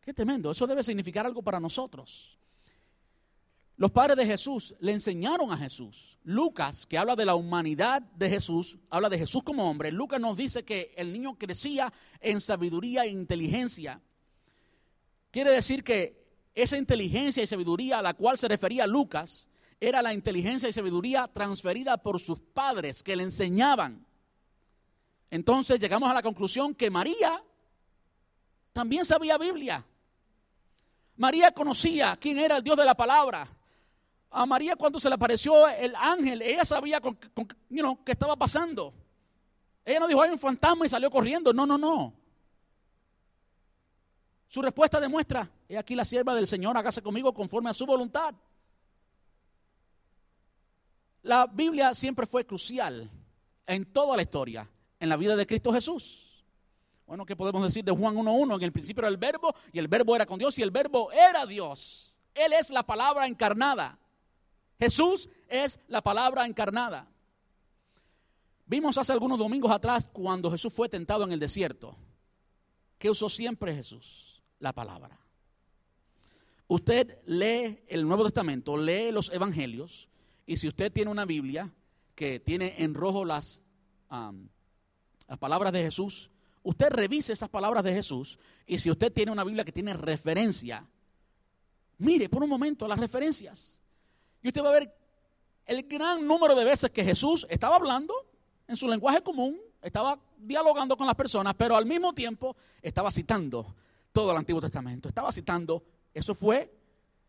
Qué tremendo, eso debe significar algo para nosotros. Los padres de Jesús le enseñaron a Jesús. Lucas, que habla de la humanidad de Jesús, habla de Jesús como hombre. Lucas nos dice que el niño crecía en sabiduría e inteligencia. Quiere decir que esa inteligencia y sabiduría a la cual se refería Lucas era la inteligencia y sabiduría transferida por sus padres que le enseñaban. Entonces llegamos a la conclusión que María también sabía Biblia. María conocía quién era el Dios de la palabra a María cuando se le apareció el ángel, ella sabía con, qué estaba pasando. Ella no dijo, hay un fantasma y salió corriendo. No, no, no. Su respuesta demuestra, he aquí la sierva del Señor, hágase conmigo conforme a su voluntad. La Biblia siempre fue crucial en toda la historia, en la vida de Cristo Jesús. Bueno, ¿qué podemos decir de Juan 1.1? En el principio era el verbo y el verbo era con Dios y el verbo era Dios. Él es la palabra encarnada. Jesús es la palabra encarnada. Vimos hace algunos domingos atrás cuando Jesús fue tentado en el desierto. ¿Qué usó siempre Jesús? La palabra. Usted lee el Nuevo Testamento, lee los Evangelios, y si usted tiene una Biblia que tiene en rojo las, las palabras de Jesús, usted revise esas palabras de Jesús, y si usted tiene una Biblia que tiene referencia, mire por un momento las referencias. Y usted va a ver el gran número de veces que Jesús estaba hablando en su lenguaje común, estaba dialogando con las personas, pero al mismo tiempo estaba citando todo el Antiguo Testamento. Estaba citando, eso fue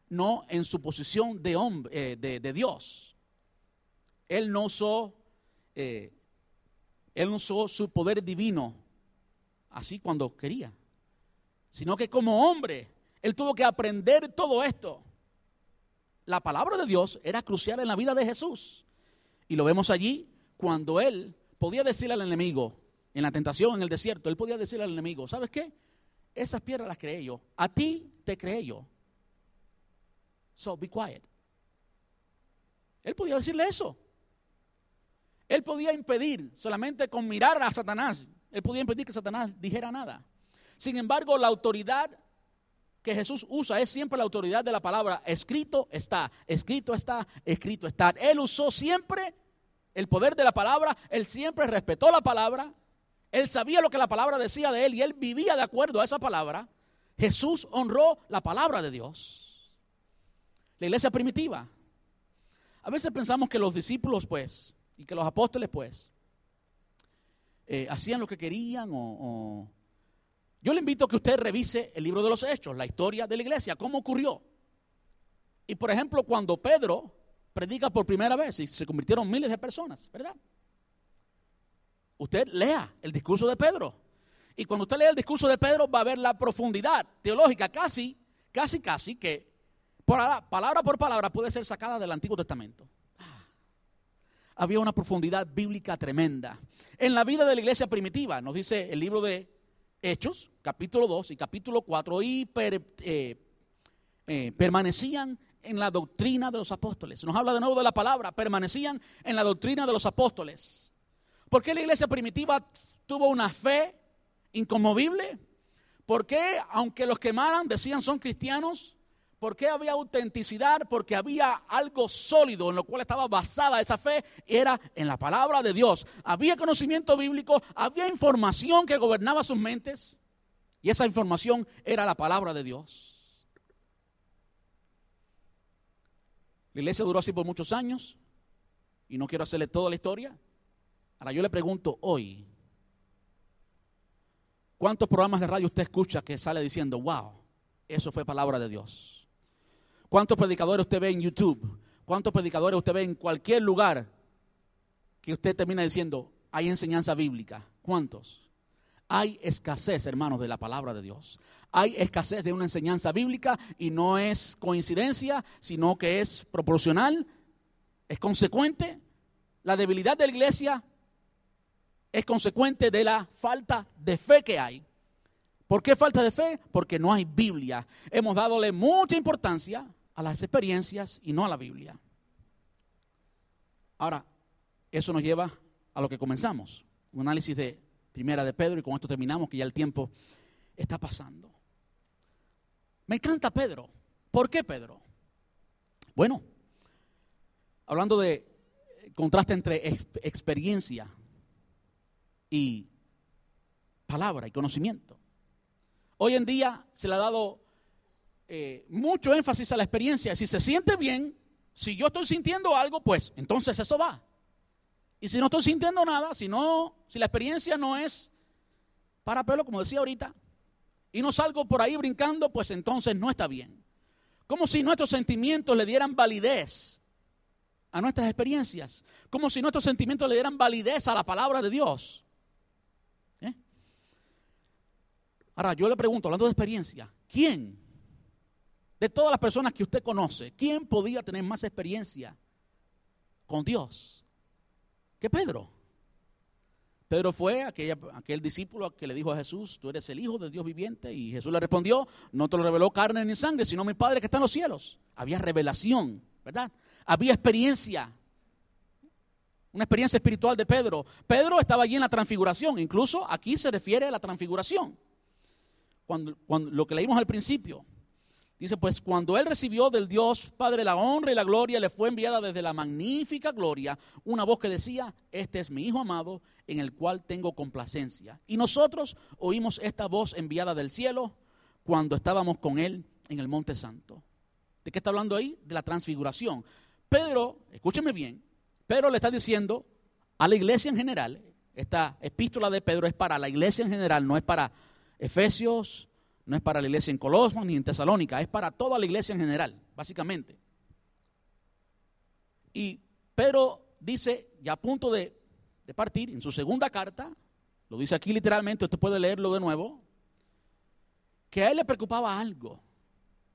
no en su posición de, hombre, eh, de, Dios. Él no usó, eh, él no usó su poder divino así cuando quería, sino que como hombre, él tuvo que aprender todo esto. La palabra de Dios era crucial en la vida de Jesús. Y lo vemos allí cuando él podía decirle al enemigo, en la tentación, en el desierto, él podía decirle al enemigo, ¿sabes qué? Esas piedras las creé yo. A ti te creé yo. So be quiet. Él podía decirle eso. Él podía impedir solamente con mirar a Satanás. Él podía impedir que Satanás dijera nada. Sin embargo, la autoridad que Jesús usa es siempre la autoridad de la palabra. Escrito está, escrito está, escrito está. Él usó siempre el poder de la palabra, él siempre respetó la palabra, él sabía lo que la palabra decía de él y él vivía de acuerdo a esa palabra. Jesús honró la palabra de Dios. La iglesia primitiva. A veces pensamos que los discípulos, pues, y que los apóstoles, pues, eh, hacían lo que querían o yo le invito a que usted revise el libro de los hechos, la historia de la iglesia, cómo ocurrió. Y por ejemplo, cuando Pedro predica por primera vez y se convirtieron miles de personas, ¿verdad? Usted lea el discurso de Pedro. Y cuando usted lea el discurso de Pedro va a ver la profundidad teológica casi, casi, casi que palabra por palabra puede ser sacada del Antiguo Testamento. Había una profundidad bíblica tremenda. En la vida de la iglesia primitiva, nos dice el libro de Hechos, capítulo 2 y capítulo 4, y eh, eh, permanecían en la doctrina de los apóstoles. Nos habla de nuevo de la palabra, permanecían en la doctrina de los apóstoles. ¿Por qué la iglesia primitiva tuvo una fe inconmovible? ¿Por qué, aunque los quemaran, decían son cristianos? ¿Por qué había autenticidad? Porque había algo sólido en lo cual estaba basada esa fe, era en la palabra de Dios. Había conocimiento bíblico, había información que gobernaba sus mentes y esa información era la palabra de Dios. La iglesia duró así por muchos años y no quiero hacerle toda la historia. Ahora yo le pregunto hoy, ¿cuántos programas de radio usted escucha que sale diciendo, wow, eso fue palabra de Dios? ¿Cuántos predicadores usted ve en YouTube? ¿Cuántos predicadores usted ve en cualquier lugar que usted termina diciendo, hay enseñanza bíblica? ¿Cuántos? Hay escasez, hermanos, de la palabra de Dios. Hay escasez de una enseñanza bíblica y no es coincidencia, sino que es proporcional, es consecuente. La debilidad de la iglesia es consecuente de la falta de fe que hay. ¿Por qué falta de fe? Porque no hay Biblia. Hemos dadole mucha importancia a las experiencias y no a la Biblia. Ahora, eso nos lleva a lo que comenzamos, un análisis de primera de Pedro y con esto terminamos, que ya el tiempo está pasando. Me encanta Pedro. ¿Por qué Pedro? Bueno, hablando de contraste entre experiencia y palabra y conocimiento. Hoy en día se le ha dado eh, mucho énfasis a la experiencia. Si se siente bien, si yo estoy sintiendo algo, pues entonces eso va. Y si no estoy sintiendo nada, si no, si la experiencia no es para pelo, como decía ahorita, y no salgo por ahí brincando, pues entonces no está bien. Como si nuestros sentimientos le dieran validez a nuestras experiencias. Como si nuestros sentimientos le dieran validez a la palabra de Dios. ¿Eh? Ahora, yo le pregunto, hablando de experiencia, ¿quién de todas las personas que usted conoce, ¿quién podía tener más experiencia con Dios que Pedro? Pedro fue aquel discípulo que le dijo a Jesús, tú eres el Hijo del Dios viviente. Y Jesús le respondió, no te lo reveló carne ni sangre, sino mi Padre que está en los cielos. Había revelación, ¿verdad? Había experiencia. Una experiencia espiritual de Pedro. Pedro estaba allí en la transfiguración. Incluso aquí se refiere a la transfiguración. Cuando, lo que leímos al principio. Dice, pues cuando él recibió del Dios Padre la honra y la gloria, le fue enviada desde la magnífica gloria una voz que decía, este es mi Hijo amado en el cual tengo complacencia. Y nosotros oímos esta voz enviada del cielo cuando estábamos con él en el Monte Santo. ¿De qué está hablando ahí? De la transfiguración. Pedro, escúcheme bien, Pedro le está diciendo a la iglesia en general, esta epístola de Pedro es para la iglesia en general, no es para Efesios, no es para la iglesia en Colosmos ni en Tesalónica, es para toda la iglesia en general, básicamente. Y Pedro dice, ya a punto de, partir, en su segunda carta, lo dice aquí literalmente, usted puede leerlo de nuevo, que a él le preocupaba algo,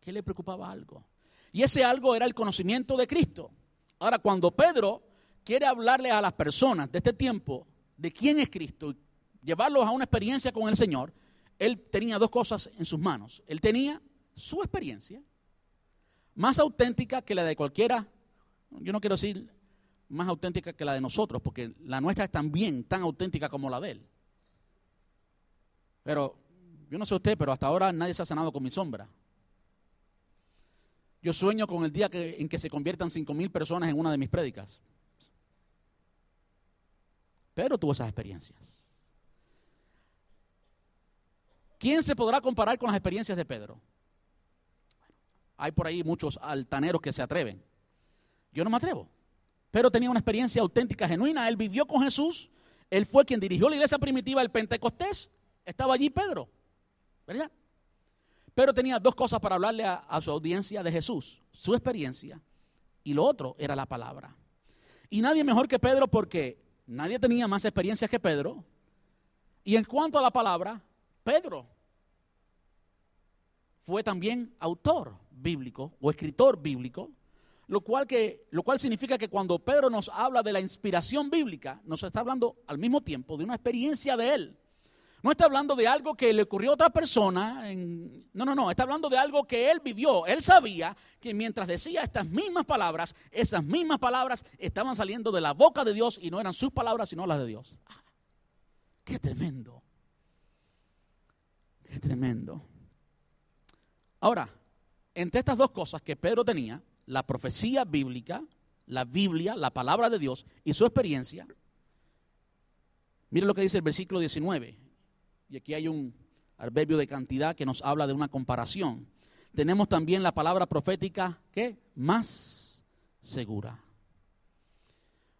que le preocupaba algo. Y ese algo era el conocimiento de Cristo. Ahora, cuando Pedro quiere hablarle a las personas de este tiempo de quién es Cristo llevarlos a una experiencia con el Señor, él tenía dos cosas en sus manos. Él tenía su experiencia, más auténtica que la de cualquiera, yo no quiero decir más auténtica que la de nosotros, porque la nuestra es también tan auténtica como la de él. Pero yo no sé usted, pero hasta ahora nadie se ha sanado con mi sombra. Yo sueño con el día en que se conviertan cinco mil personas en una de mis prédicas. Pedro tuvo esas experiencias. ¿Quién se podrá comparar con las experiencias de Pedro? Hay por ahí muchos altaneros que se atreven. Yo no me atrevo. Pero tenía una experiencia auténtica, genuina. Él vivió con Jesús. Él fue quien dirigió la iglesia primitiva del Pentecostés. Estaba allí Pedro. ¿Verdad? Pero tenía dos cosas para hablarle a, a, su audiencia de Jesús. Su experiencia y lo otro era la palabra. Y nadie mejor que Pedro porque Nadie tenía más experiencia que Pedro. Y en cuanto a la palabra, Pedro fue también autor bíblico o escritor bíblico, lo cual, que, lo cual significa que cuando Pedro nos habla de la inspiración bíblica, nos está hablando al mismo tiempo de una experiencia de él. No está hablando de algo que le ocurrió a otra persona. No, no, no. Está hablando de algo que él vivió. Él sabía que mientras decía estas mismas palabras, esas mismas palabras estaban saliendo de la boca de Dios y no eran sus palabras, sino las de Dios. Ah, ¡Qué tremendo! ¡Qué tremendo! Ahora, entre estas dos cosas que Pedro tenía, la profecía bíblica, la Biblia, la palabra de Dios y su experiencia, mire lo que dice el versículo 19 y aquí hay un adverbio de cantidad que nos habla de una comparación. Tenemos también la palabra profética, ¿qué? Más segura.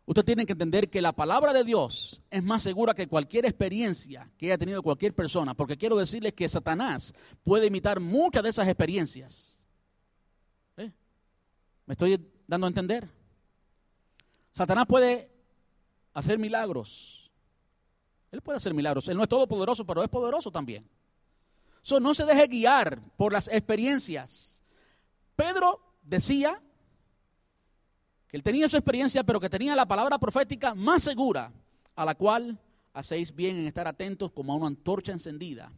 Usted tiene que entender que la palabra de Dios es más segura que cualquier experiencia que haya tenido cualquier persona, porque quiero decirles que Satanás puede imitar muchas de esas experiencias. ¿Eh? ¿Me estoy dando a entender? Satanás puede hacer milagros, él puede hacer milagros. Él no es todopoderoso, pero es poderoso también. So, no se deje guiar por las experiencias. Pedro decía que él tenía su experiencia, pero que tenía la palabra profética más segura, a la cual hacéis bien en estar atentos como a una antorcha encendida,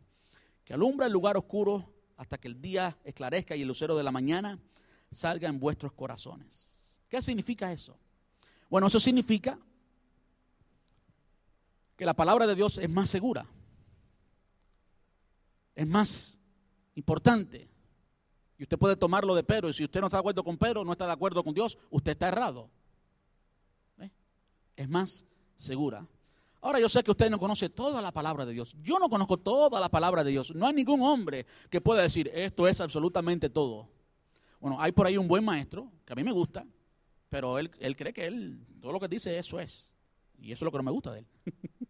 que alumbra el lugar oscuro hasta que el día esclarezca y el lucero de la mañana salga en vuestros corazones. ¿Qué significa eso? Bueno, eso significa que la palabra de Dios es más segura, es más importante. Y usted puede tomarlo de Pedro. Y si usted no está de acuerdo con Pedro, no está de acuerdo con Dios, usted está errado. Es más segura. Ahora yo sé que usted no conoce toda la palabra de Dios. Yo no conozco toda la palabra de Dios. No hay ningún hombre que pueda decir esto es absolutamente todo. Bueno, hay por ahí un buen maestro que a mí me gusta, pero él, él cree que él, todo lo que dice, eso es. Y eso es lo que no me gusta de él.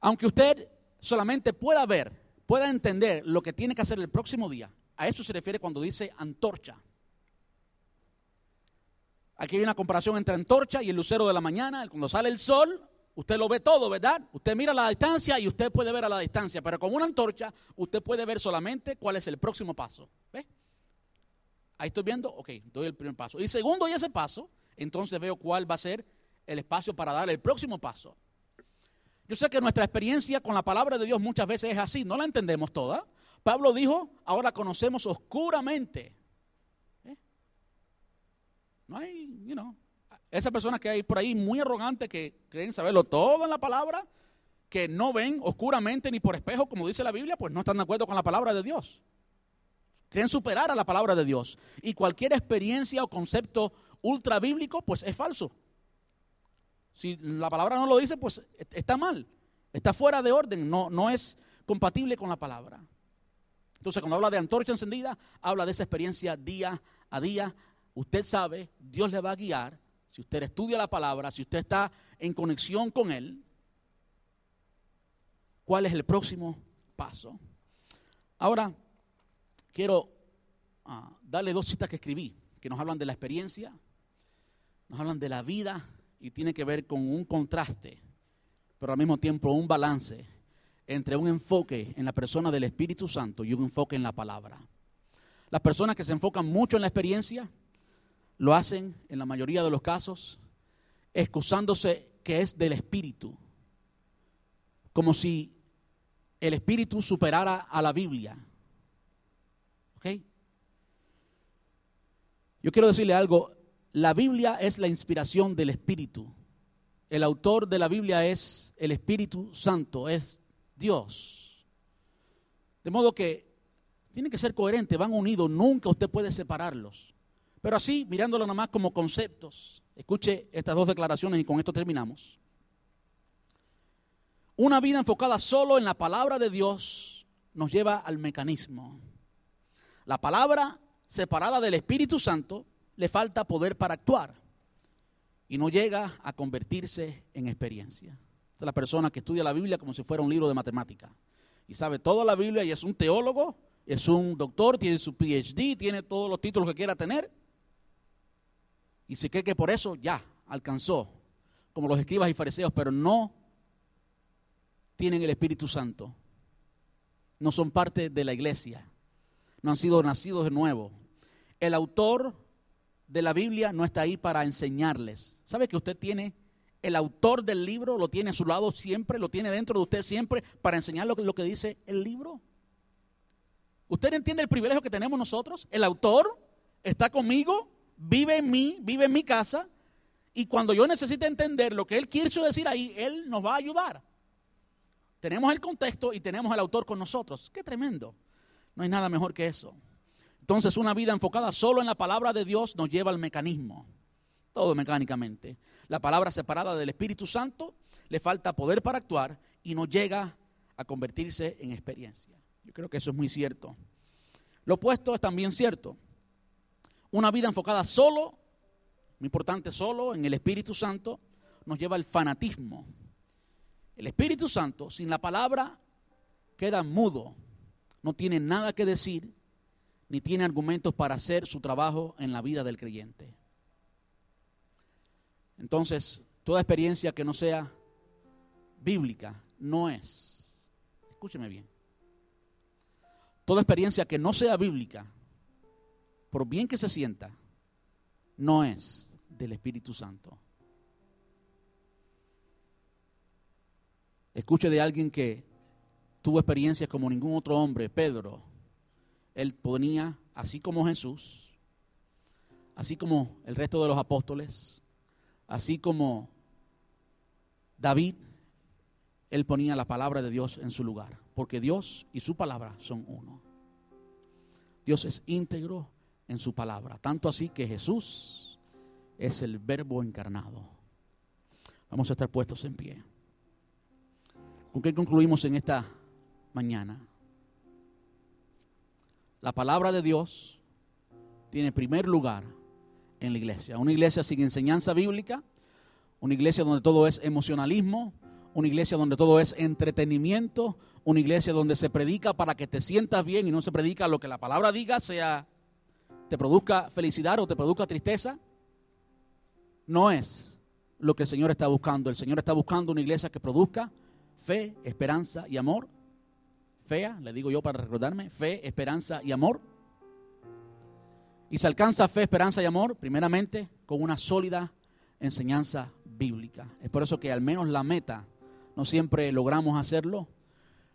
Aunque usted solamente pueda ver, pueda entender lo que tiene que hacer el próximo día, a eso se refiere cuando dice antorcha. Aquí hay una comparación entre antorcha y el lucero de la mañana. Cuando sale el sol, usted lo ve todo, ¿verdad? Usted mira a la distancia y usted puede ver a la distancia, pero con una antorcha usted puede ver solamente cuál es el próximo paso. ¿Ve? Ahí estoy viendo, ok, doy el primer paso. Y segundo y ese paso, entonces veo cuál va a ser el espacio para dar el próximo paso. Yo sé que nuestra experiencia con la palabra de Dios muchas veces es así, no la entendemos toda. Pablo dijo, ahora conocemos oscuramente. ¿Eh? No hay, you know, esas personas que hay por ahí muy arrogantes que creen saberlo todo en la palabra, que no ven oscuramente ni por espejo, como dice la Biblia, pues no están de acuerdo con la palabra de Dios. Creen superar a la palabra de Dios. Y cualquier experiencia o concepto ultra bíblico, pues es falso. Si la palabra no lo dice, pues está mal, está fuera de orden, no, no es compatible con la palabra. Entonces, cuando habla de antorcha encendida, habla de esa experiencia día a día. Usted sabe, Dios le va a guiar. Si usted estudia la palabra, si usted está en conexión con Él, ¿cuál es el próximo paso? Ahora, quiero ah, darle dos citas que escribí, que nos hablan de la experiencia, nos hablan de la vida y tiene que ver con un contraste, pero al mismo tiempo un balance entre un enfoque en la persona del Espíritu Santo y un enfoque en la palabra. Las personas que se enfocan mucho en la experiencia lo hacen en la mayoría de los casos excusándose que es del Espíritu, como si el Espíritu superara a la Biblia. ¿Ok? Yo quiero decirle algo, la Biblia es la inspiración del Espíritu. El autor de la Biblia es el Espíritu Santo, es Dios. De modo que tienen que ser coherentes, van unidos, nunca usted puede separarlos. Pero así, mirándolo nada más como conceptos, escuche estas dos declaraciones y con esto terminamos. Una vida enfocada solo en la palabra de Dios nos lleva al mecanismo. La palabra separada del Espíritu Santo le falta poder para actuar y no llega a convertirse en experiencia. Esta es la persona que estudia la Biblia como si fuera un libro de matemática y sabe toda la Biblia y es un teólogo, es un doctor, tiene su PhD, tiene todos los títulos que quiera tener y se cree que por eso ya alcanzó, como los escribas y fariseos, pero no tienen el Espíritu Santo, no son parte de la iglesia, no han sido nacidos de nuevo. El autor de la Biblia no está ahí para enseñarles. ¿Sabe que usted tiene el autor del libro, lo tiene a su lado siempre, lo tiene dentro de usted siempre para enseñar lo que, lo que dice el libro? ¿Usted entiende el privilegio que tenemos nosotros? El autor está conmigo, vive en mí, vive en mi casa, y cuando yo necesite entender lo que él quiere decir ahí, él nos va a ayudar. Tenemos el contexto y tenemos el autor con nosotros. Qué tremendo. No hay nada mejor que eso. Entonces una vida enfocada solo en la palabra de Dios nos lleva al mecanismo. Todo mecánicamente. La palabra separada del Espíritu Santo le falta poder para actuar y no llega a convertirse en experiencia. Yo creo que eso es muy cierto. Lo opuesto es también cierto. Una vida enfocada solo, muy importante solo, en el Espíritu Santo, nos lleva al fanatismo. El Espíritu Santo, sin la palabra, queda mudo, no tiene nada que decir, ni tiene argumentos para hacer su trabajo en la vida del creyente. Entonces, toda experiencia que no sea bíblica no es, escúcheme bien, toda experiencia que no sea bíblica, por bien que se sienta, no es del Espíritu Santo. Escuche de alguien que tuvo experiencias como ningún otro hombre, Pedro. Él ponía, así como Jesús, así como el resto de los apóstoles, así como David, él ponía la palabra de Dios en su lugar, porque Dios y su palabra son uno. Dios es íntegro en su palabra, tanto así que Jesús es el verbo encarnado. Vamos a estar puestos en pie. ¿Con qué concluimos en esta mañana? La palabra de Dios tiene primer lugar en la iglesia. Una iglesia sin enseñanza bíblica, una iglesia donde todo es emocionalismo, una iglesia donde todo es entretenimiento, una iglesia donde se predica para que te sientas bien y no se predica lo que la palabra diga, sea te produzca felicidad o te produzca tristeza. No es lo que el Señor está buscando. El Señor está buscando una iglesia que produzca fe, esperanza y amor. Fea, le digo yo para recordarme, fe, esperanza y amor. Y se alcanza fe, esperanza y amor, primeramente, con una sólida enseñanza bíblica. Es por eso que al menos la meta, no siempre logramos hacerlo,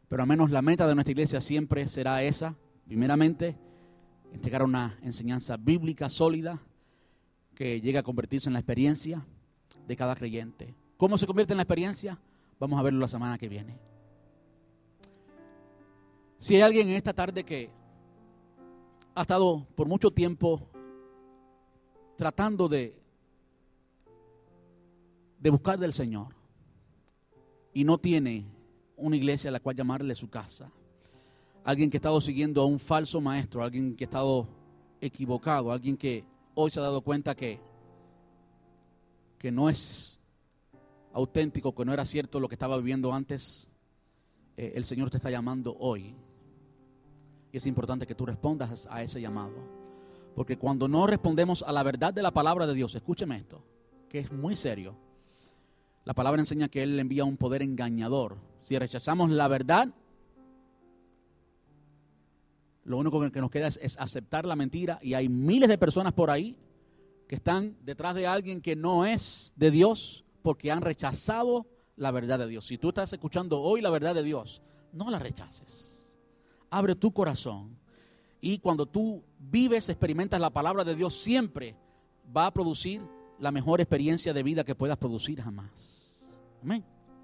pero al menos la meta de nuestra iglesia siempre será esa, primeramente, entregar una enseñanza bíblica sólida que llegue a convertirse en la experiencia de cada creyente. ¿Cómo se convierte en la experiencia? Vamos a verlo la semana que viene. Si hay alguien en esta tarde que ha estado por mucho tiempo tratando de, de buscar del Señor y no tiene una iglesia a la cual llamarle su casa, alguien que ha estado siguiendo a un falso maestro, alguien que ha estado equivocado, alguien que hoy se ha dado cuenta que, que no es auténtico, que no era cierto lo que estaba viviendo antes, eh, el Señor te está llamando hoy. Es importante que tú respondas a ese llamado. Porque cuando no respondemos a la verdad de la palabra de Dios, escúcheme esto, que es muy serio. La palabra enseña que Él envía un poder engañador. Si rechazamos la verdad, lo único que nos queda es, aceptar la mentira y hay miles de personas por ahí que están detrás de alguien que no es de Dios porque han rechazado la verdad de Dios. Si tú estás escuchando hoy la verdad de Dios, no la rechaces. Abre tu corazón y cuando tú vives, experimentas la palabra de Dios, siempre va a producir la mejor experiencia de vida que puedas producir jamás. Amén.